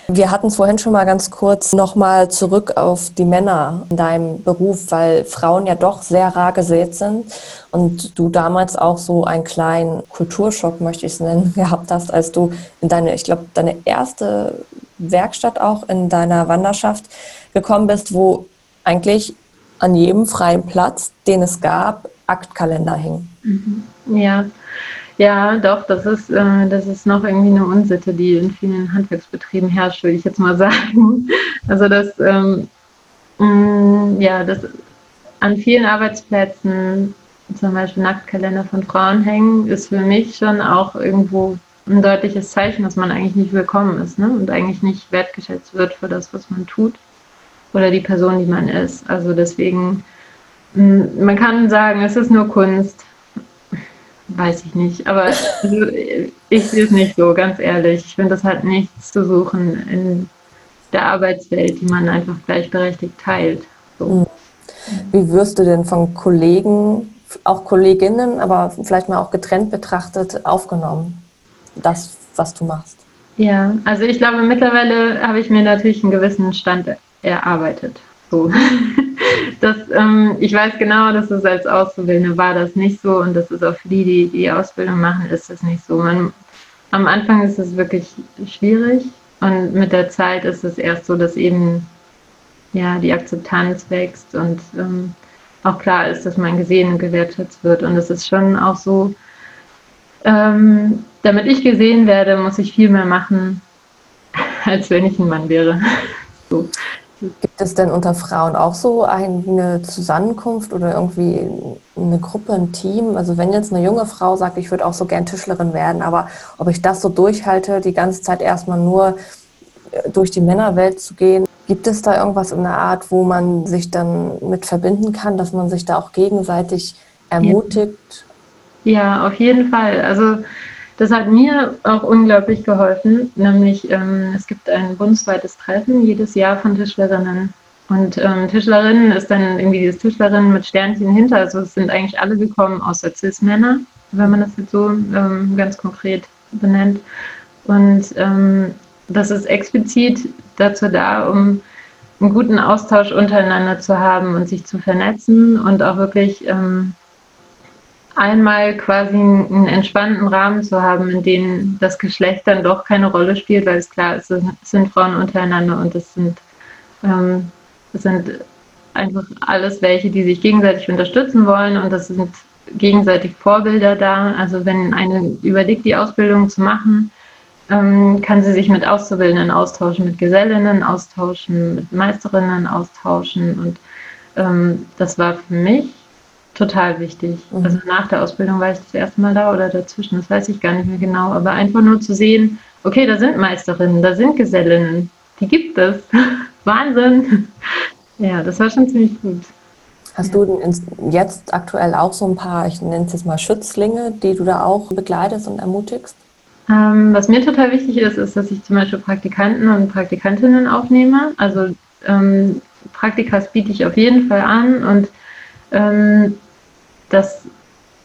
Wir hatten es vorhin schon mal ganz kurz nochmal zurück auf die Männer in deinem Beruf, weil Frauen ja doch sehr rar gesät sind und du damals auch so einen kleinen Kulturschock, möchte ich es nennen, gehabt hast, als du in deine, ich glaube, deine erste Werkstatt auch in deiner Wanderschaft gekommen bist, wo eigentlich an jedem freien Platz, den es gab, Aktkalender hing. Mhm. Ja. Ja, doch, das ist, äh, das ist noch irgendwie eine Unsitte, die in vielen Handwerksbetrieben herrscht, würde ich jetzt mal sagen. Also dass ähm, mh, mm, ja, dass an vielen Arbeitsplätzen zum Beispiel Nacktkalender von Frauen hängen, ist für mich schon auch irgendwo ein deutliches Zeichen, dass man eigentlich nicht willkommen ist ne? und eigentlich nicht wertgeschätzt wird für das, was man tut oder die Person, die man ist. Also deswegen, mm, man kann sagen, es ist nur Kunst. Weiß ich nicht, aber also, ich sehe es nicht so, ganz ehrlich. Ich finde, das hat nichts zu suchen in der Arbeitswelt, die man einfach gleichberechtigt teilt. So. Mhm. Wie wirst du denn von Kollegen, auch Kolleginnen, aber vielleicht mal auch getrennt betrachtet, aufgenommen? Das, was du machst? Ja, also ich glaube, mittlerweile habe ich mir natürlich einen gewissen Stand erarbeitet. So. Das, ähm, ich weiß genau, dass es als Auszubildende war das nicht so und das ist auch für die, die die Ausbildung machen, ist das nicht so. Man, am Anfang ist es wirklich schwierig und mit der Zeit ist es erst so, dass eben ja die Akzeptanz wächst und ähm, auch klar ist, dass man gesehen und gewertschätzt wird und es ist schon auch so, ähm, damit ich gesehen werde, muss ich viel mehr machen, als wenn ich ein Mann wäre. So. Gibt es denn unter Frauen auch so eine Zusammenkunft oder irgendwie eine Gruppe, ein Team? Also wenn jetzt eine junge Frau sagt, ich würde auch so gern Tischlerin werden, aber ob ich das so durchhalte, die ganze Zeit erstmal nur äh, durch die Männerwelt zu gehen, gibt es da irgendwas in der Art, wo man sich dann mit verbinden kann, dass man sich da auch gegenseitig ermutigt? Ja, ja auf jeden Fall. Also das hat mir auch unglaublich geholfen, nämlich ähm, es gibt ein bundesweites Treffen jedes Jahr von Tischlerinnen. Und ähm, Tischlerinnen ist dann irgendwie dieses Tischlerinnen mit Sternchen hinter. Also es sind eigentlich alle gekommen außer Cis-Männer, wenn man das jetzt so ähm, ganz konkret benennt. Und ähm, das ist explizit dazu da, um einen guten Austausch untereinander zu haben und sich zu vernetzen und auch wirklich ähm, einmal quasi einen entspannten Rahmen zu haben, in dem das Geschlecht dann doch keine Rolle spielt, weil es klar ist, es sind Frauen untereinander und es sind, ähm, es sind einfach alles welche, die sich gegenseitig unterstützen wollen und das sind gegenseitig Vorbilder da. Also wenn eine überlegt, die Ausbildung zu machen, ähm, kann sie sich mit Auszubildenden austauschen, mit Gesellinnen austauschen, mit Meisterinnen austauschen und ähm, das war für mich total wichtig. Mhm. Also nach der Ausbildung war ich das erste Mal da oder dazwischen, das weiß ich gar nicht mehr genau, aber einfach nur zu sehen, okay, da sind Meisterinnen, da sind Gesellinnen, die gibt es. Wahnsinn. Ja, das war schon ziemlich gut. Hast du jetzt aktuell auch so ein paar, ich nenne es jetzt mal Schützlinge, die du da auch begleitest und ermutigst? Ähm, was mir total wichtig ist, ist, dass ich zum Beispiel Praktikanten und Praktikantinnen aufnehme. Also ähm, Praktikas biete ich auf jeden Fall an und ähm, das,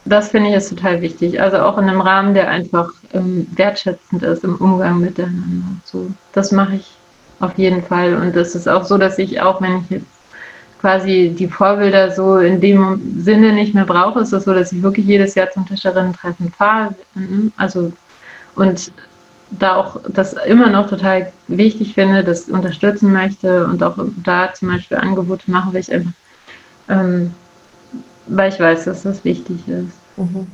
das finde ich ist total wichtig. Also auch in einem Rahmen, der einfach ähm, wertschätzend ist im Umgang miteinander. So, das mache ich auf jeden Fall. Und es ist auch so, dass ich auch, wenn ich jetzt quasi die Vorbilder so in dem Sinne nicht mehr brauche, ist es so, dass ich wirklich jedes Jahr zum Tischerinnen-Treffen fahre. Also und da auch das immer noch total wichtig finde, das unterstützen möchte und auch da zum Beispiel Angebote machen, weil ich einfach, ähm, weil ich weiß, dass das wichtig ist. Mhm.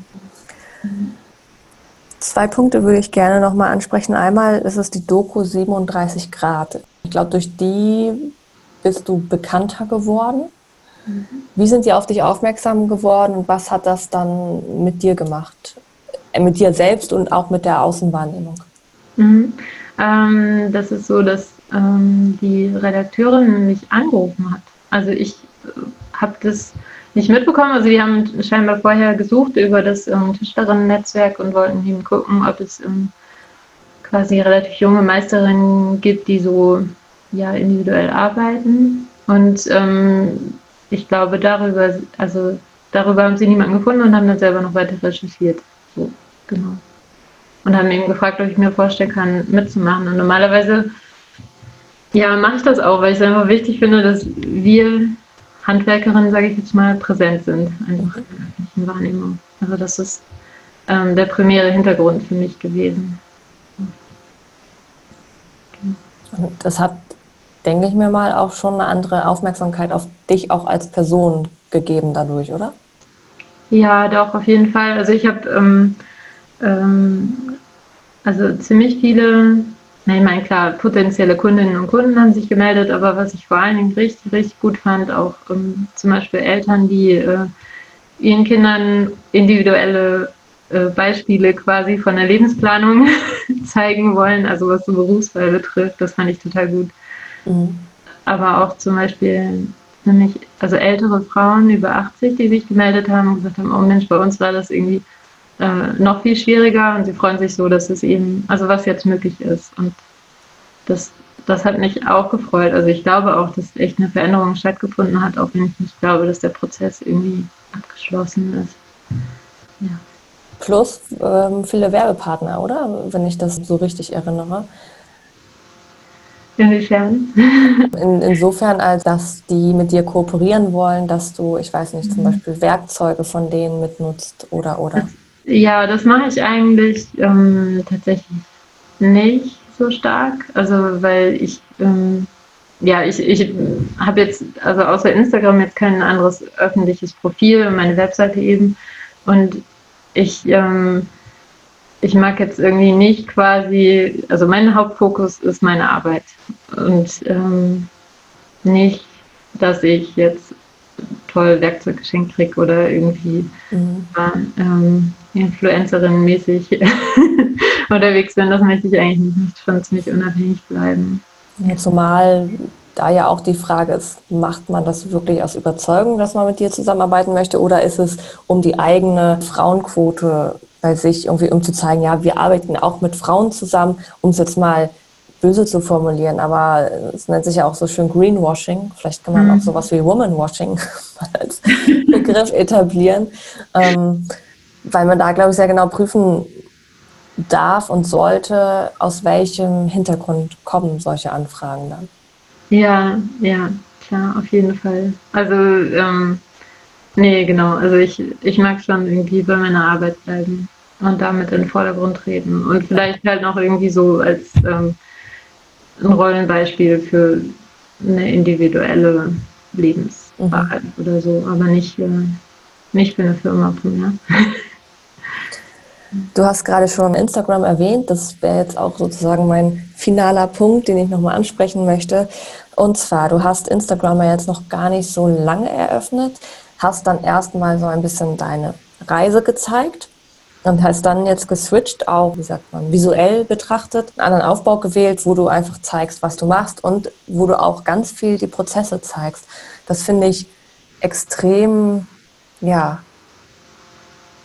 Zwei Punkte würde ich gerne nochmal ansprechen. Einmal ist es die Doku 37 Grad. Ich glaube, durch die bist du bekannter geworden. Mhm. Wie sind sie auf dich aufmerksam geworden und was hat das dann mit dir gemacht? Äh, mit dir selbst und auch mit der Außenwahrnehmung? Mhm. Ähm, das ist so, dass ähm, die Redakteurin mich angerufen hat. Also ich äh, habe das nicht mitbekommen. Also die haben scheinbar vorher gesucht über das ähm, Tischlerinnen-Netzwerk und wollten eben gucken, ob es ähm, quasi relativ junge Meisterinnen gibt, die so ja individuell arbeiten. Und ähm, ich glaube, darüber, also darüber haben sie niemanden gefunden und haben dann selber noch weiter recherchiert. So, genau. Und haben eben gefragt, ob ich mir vorstellen kann, mitzumachen. Und normalerweise, ja, mache ich das auch, weil ich es einfach wichtig finde, dass wir Handwerkerinnen, sage ich jetzt mal, präsent sind, einfach in der Wahrnehmung. Also das ist ähm, der primäre Hintergrund für mich gewesen. Das hat, denke ich mir mal, auch schon eine andere Aufmerksamkeit auf dich auch als Person gegeben dadurch, oder? Ja, doch, auf jeden Fall. Also ich habe ähm, ähm, also ziemlich viele, na, ich meine, klar, potenzielle Kundinnen und Kunden haben sich gemeldet, aber was ich vor allen Dingen richtig, richtig gut fand, auch ähm, zum Beispiel Eltern, die äh, ihren Kindern individuelle äh, Beispiele quasi von der Lebensplanung zeigen wollen, also was so Berufswahl betrifft, das fand ich total gut. Mhm. Aber auch zum Beispiel nämlich also ältere Frauen über 80, die sich gemeldet haben und gesagt haben, oh Mensch, bei uns war das irgendwie äh, noch viel schwieriger und sie freuen sich so, dass es eben, also was jetzt möglich ist. Und das, das hat mich auch gefreut. Also ich glaube auch, dass echt eine Veränderung stattgefunden hat, auch wenn ich nicht glaube, dass der Prozess irgendwie abgeschlossen ist. Ja. Plus ähm, viele Werbepartner, oder? Wenn ich das so richtig erinnere. Inwiefern? In, insofern, als dass die mit dir kooperieren wollen, dass du, ich weiß nicht, zum mhm. Beispiel Werkzeuge von denen mitnutzt oder oder. Ja, das mache ich eigentlich ähm, tatsächlich nicht so stark. Also weil ich ähm, ja, ich, ich habe jetzt, also außer Instagram jetzt kein anderes öffentliches Profil meine Webseite eben. Und ich ähm, ich mag jetzt irgendwie nicht quasi, also mein Hauptfokus ist meine Arbeit und ähm, nicht, dass ich jetzt toll Werkzeug geschenkt kriege oder irgendwie mhm. ähm, Influencerin-mäßig unterwegs bin. Das möchte ich eigentlich nicht. Ich finde ziemlich unabhängig bleiben. Ja, zumal da ja auch die Frage ist, macht man das wirklich aus Überzeugung, dass man mit dir zusammenarbeiten möchte oder ist es um die eigene Frauenquote bei sich irgendwie, um zu zeigen, ja, wir arbeiten auch mit Frauen zusammen, um es jetzt mal böse zu formulieren, aber es nennt sich ja auch so schön Greenwashing. Vielleicht kann man mhm. auch sowas wie Womanwashing als Begriff etablieren, ähm, weil man da, glaube ich, sehr genau prüfen darf und sollte, aus welchem Hintergrund kommen solche Anfragen dann. Ja, ja, klar, auf jeden Fall. Also, ähm, nee, genau. Also ich, ich mag schon irgendwie bei meiner Arbeit bleiben und damit in den Vordergrund treten. Und vielleicht halt noch irgendwie so als ähm, ein Rollenbeispiel für eine individuelle Lebenswahrheit mhm. oder so, aber nicht, äh, nicht für eine Firma primär. Du hast gerade schon Instagram erwähnt. Das wäre jetzt auch sozusagen mein finaler Punkt, den ich nochmal ansprechen möchte. Und zwar, du hast Instagram ja jetzt noch gar nicht so lange eröffnet, hast dann erstmal so ein bisschen deine Reise gezeigt und hast dann jetzt geswitcht, auch, wie sagt man, visuell betrachtet, einen anderen Aufbau gewählt, wo du einfach zeigst, was du machst und wo du auch ganz viel die Prozesse zeigst. Das finde ich extrem, ja,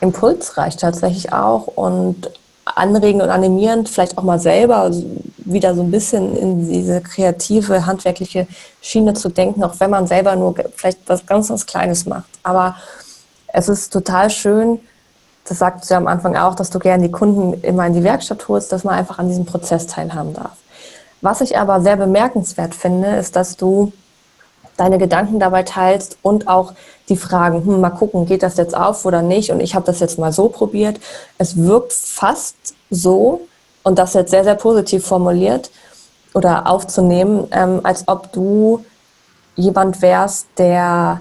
impulsreich tatsächlich auch und anregend und animierend, vielleicht auch mal selber wieder so ein bisschen in diese kreative, handwerkliche Schiene zu denken, auch wenn man selber nur vielleicht was ganz, ganz Kleines macht. Aber es ist total schön, das sagst du ja am Anfang auch, dass du gerne die Kunden immer in die Werkstatt holst, dass man einfach an diesem Prozess teilhaben darf. Was ich aber sehr bemerkenswert finde, ist, dass du deine Gedanken dabei teilst und auch die Fragen, hm, mal gucken, geht das jetzt auf oder nicht? Und ich habe das jetzt mal so probiert. Es wirkt fast so, und das jetzt sehr, sehr positiv formuliert oder aufzunehmen, ähm, als ob du jemand wärst, der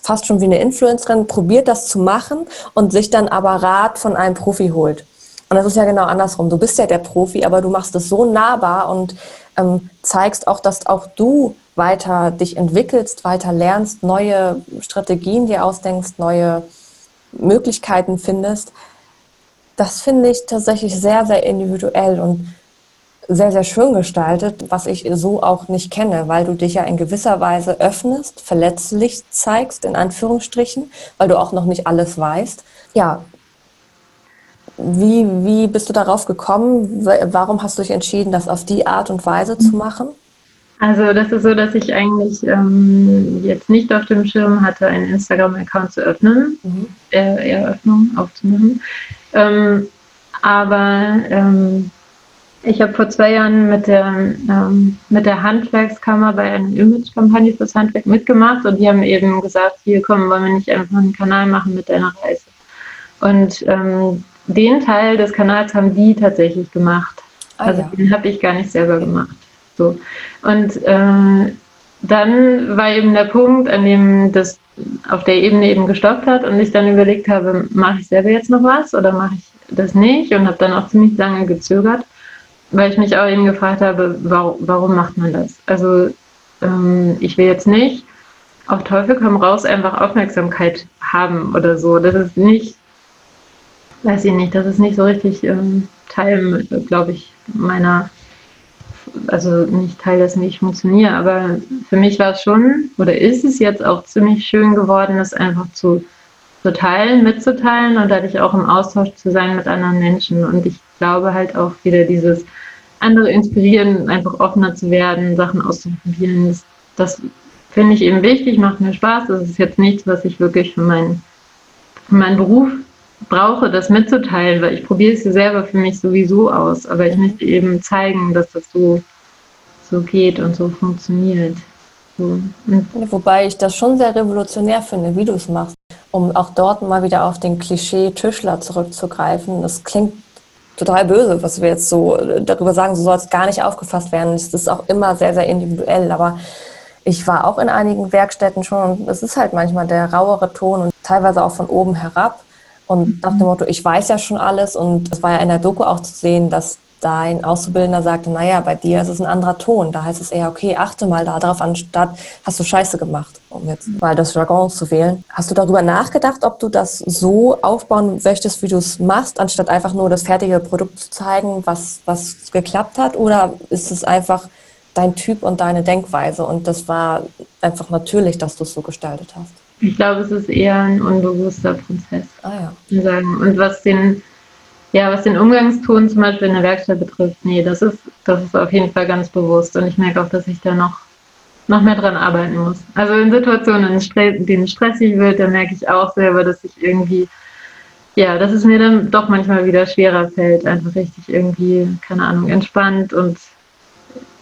fast schon wie eine Influencerin probiert, das zu machen und sich dann aber Rat von einem Profi holt. Und das ist ja genau andersrum. Du bist ja der Profi, aber du machst es so nahbar und ähm, zeigst auch, dass auch du weiter dich entwickelst, weiter lernst, neue Strategien dir ausdenkst, neue Möglichkeiten findest. Das finde ich tatsächlich sehr, sehr individuell und sehr, sehr schön gestaltet, was ich so auch nicht kenne, weil du dich ja in gewisser Weise öffnest, verletzlich zeigst, in Anführungsstrichen, weil du auch noch nicht alles weißt. Ja, wie, wie bist du darauf gekommen? Warum hast du dich entschieden, das auf die Art und Weise zu machen? Also das ist so, dass ich eigentlich ähm, jetzt nicht auf dem Schirm hatte, einen Instagram-Account zu öffnen, mhm. äh, Eröffnung aufzunehmen. Ähm, aber ähm, ich habe vor zwei Jahren mit der, ähm, mit der Handwerkskammer bei einer Image-Kampagne fürs Handwerk mitgemacht und die haben eben gesagt, hier kommen, wollen wir nicht einfach einen Kanal machen mit deiner Reise. Und ähm, den Teil des Kanals haben die tatsächlich gemacht. Ah, also ja. den habe ich gar nicht selber gemacht. So. Und äh, dann war eben der Punkt, an dem das auf der Ebene eben gestoppt hat und ich dann überlegt habe, mache ich selber jetzt noch was oder mache ich das nicht und habe dann auch ziemlich lange gezögert, weil ich mich auch eben gefragt habe, warum, warum macht man das? Also ähm, ich will jetzt nicht auf Teufel komm raus einfach Aufmerksamkeit haben oder so. Das ist nicht, weiß ich nicht, das ist nicht so richtig ähm, Teil, glaube ich, meiner also nicht Teil dessen, wie ich funktioniere, aber für mich war es schon oder ist es jetzt auch ziemlich schön geworden, das einfach zu, zu teilen, mitzuteilen und dadurch auch im Austausch zu sein mit anderen Menschen. Und ich glaube halt auch wieder dieses andere inspirieren, einfach offener zu werden, Sachen auszuprobieren. Das, das finde ich eben wichtig, macht mir Spaß. Das ist jetzt nichts, was ich wirklich für meinen, für meinen Beruf brauche, das mitzuteilen, weil ich probiere es ja selber für mich sowieso aus, aber ich möchte eben zeigen, dass das so, so geht und so funktioniert. So. Wobei ich das schon sehr revolutionär finde, wie du es machst, um auch dort mal wieder auf den Klischee Tischler zurückzugreifen. Das klingt total böse, was wir jetzt so darüber sagen, so soll es gar nicht aufgefasst werden. Es ist auch immer sehr, sehr individuell, aber ich war auch in einigen Werkstätten schon und es ist halt manchmal der rauere Ton und teilweise auch von oben herab. Und nach dem Motto, ich weiß ja schon alles. Und es war ja in der Doku auch zu sehen, dass da ein Auszubildender sagte, naja, bei dir ist es ein anderer Ton. Da heißt es eher, okay, achte mal darauf, anstatt hast du Scheiße gemacht, um jetzt mal das Jargon zu wählen. Hast du darüber nachgedacht, ob du das so aufbauen möchtest, wie du es machst, anstatt einfach nur das fertige Produkt zu zeigen, was, was geklappt hat? Oder ist es einfach dein Typ und deine Denkweise und das war einfach natürlich, dass du es so gestaltet hast? Ich glaube, es ist eher ein unbewusster Prozess. Ah, ja. Sagen. Und was den, ja, was den Umgangston zum Beispiel in der Werkstatt betrifft, nee, das ist, das ist auf jeden Fall ganz bewusst. Und ich merke auch, dass ich da noch, noch mehr dran arbeiten muss. Also in Situationen, in denen es stressig wird, da merke ich auch selber, dass ich irgendwie, ja, dass es mir dann doch manchmal wieder schwerer fällt, einfach richtig irgendwie, keine Ahnung, entspannt und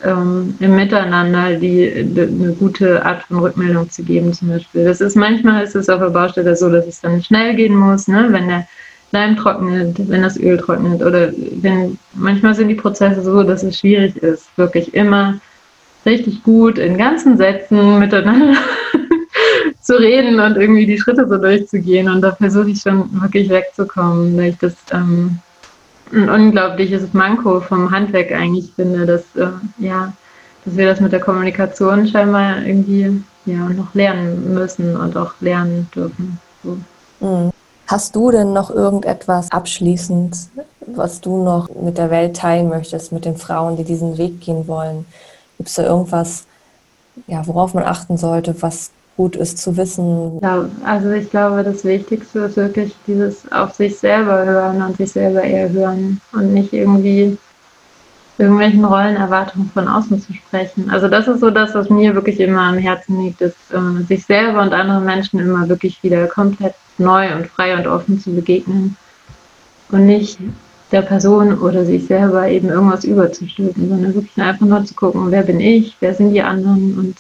ähm, im Miteinander die, die, eine gute Art von Rückmeldung zu geben zum Beispiel. Das ist manchmal ist es auf der Baustelle so, dass es dann schnell gehen muss, ne? wenn der Leim trocknet, wenn das Öl trocknet oder wenn manchmal sind die Prozesse so, dass es schwierig ist, wirklich immer richtig gut in ganzen Sätzen miteinander zu reden und irgendwie die Schritte so durchzugehen. Und da versuche ich schon wirklich wegzukommen, weil ich das ähm, ein unglaubliches Manko vom Handwerk eigentlich finde, dass, äh, ja, dass wir das mit der Kommunikation scheinbar irgendwie ja, noch lernen müssen und auch lernen dürfen. So. Mhm. Hast du denn noch irgendetwas abschließend, was du noch mit der Welt teilen möchtest, mit den Frauen, die diesen Weg gehen wollen? Gibt es da irgendwas, ja, worauf man achten sollte, was gut ist zu wissen? Ja, also ich glaube, das Wichtigste ist wirklich dieses auf sich selber hören und sich selber eher hören und nicht irgendwie irgendwelchen Rollenerwartungen von außen zu sprechen. Also das ist so das, was mir wirklich immer am Herzen liegt, ist äh, sich selber und anderen Menschen immer wirklich wieder komplett neu und frei und offen zu begegnen und nicht der Person oder sich selber eben irgendwas überzustülpen, sondern wirklich einfach nur zu gucken, wer bin ich, wer sind die anderen und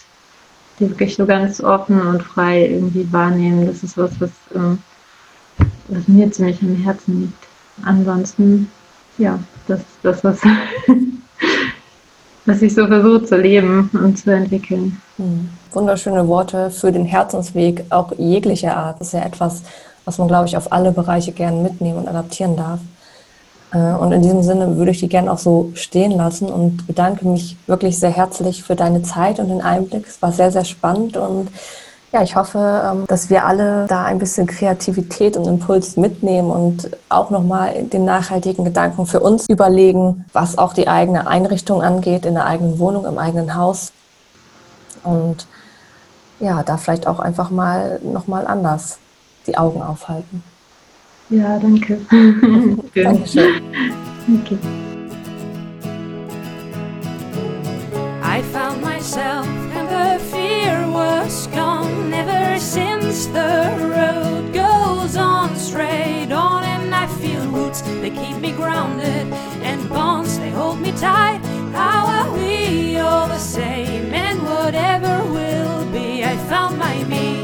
die wirklich so ganz offen und frei irgendwie wahrnehmen. Das ist was, was, äh, was mir ziemlich am Herzen liegt. Ansonsten, ja, das ist das, was, was ich so versuche zu leben und zu entwickeln. Hm. Wunderschöne Worte für den Herzensweg, auch jeglicher Art. Das ist ja etwas, was man, glaube ich, auf alle Bereiche gerne mitnehmen und adaptieren darf. Äh, und in diesem Sinne würde ich die gerne auch so stehen lassen und bedanke mich wirklich sehr herzlich für deine Zeit und den Einblick. Es war sehr, sehr spannend und ja, ich hoffe, ähm, dass wir alle da ein bisschen Kreativität und Impuls mitnehmen und auch nochmal den nachhaltigen Gedanken für uns überlegen, was auch die eigene Einrichtung angeht, in der eigenen Wohnung, im eigenen Haus. Und ja, da vielleicht auch einfach mal nochmal anders die Augen aufhalten. Ja, danke. Dankeschön. Okay. I found myself and the fear was gone ever since the road goes on straight on and I feel roots they keep me grounded and bonds they hold me tight how are we all the same and whatever will be I found my me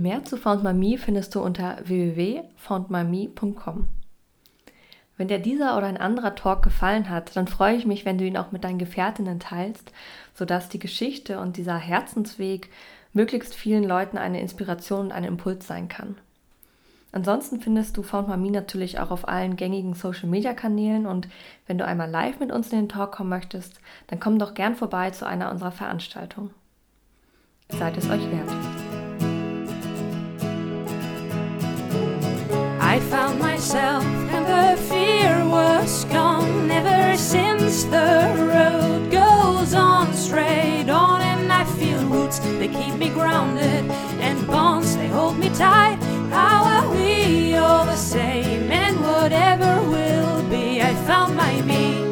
Mehr zu Found My Me findest du unter www.foundmyme.com. Wenn dir dieser oder ein anderer Talk gefallen hat, dann freue ich mich, wenn du ihn auch mit deinen Gefährtinnen teilst, sodass die Geschichte und dieser Herzensweg möglichst vielen Leuten eine Inspiration und ein Impuls sein kann. Ansonsten findest du Found My Me natürlich auch auf allen gängigen Social Media Kanälen und wenn du einmal live mit uns in den Talk kommen möchtest, dann komm doch gern vorbei zu einer unserer Veranstaltungen. Seid es euch wert. I found myself and the fear was gone. Ever since the road goes on straight on, and I feel roots, they keep me grounded, and bonds, they hold me tight. How are we all the same? And whatever will be, I found my me.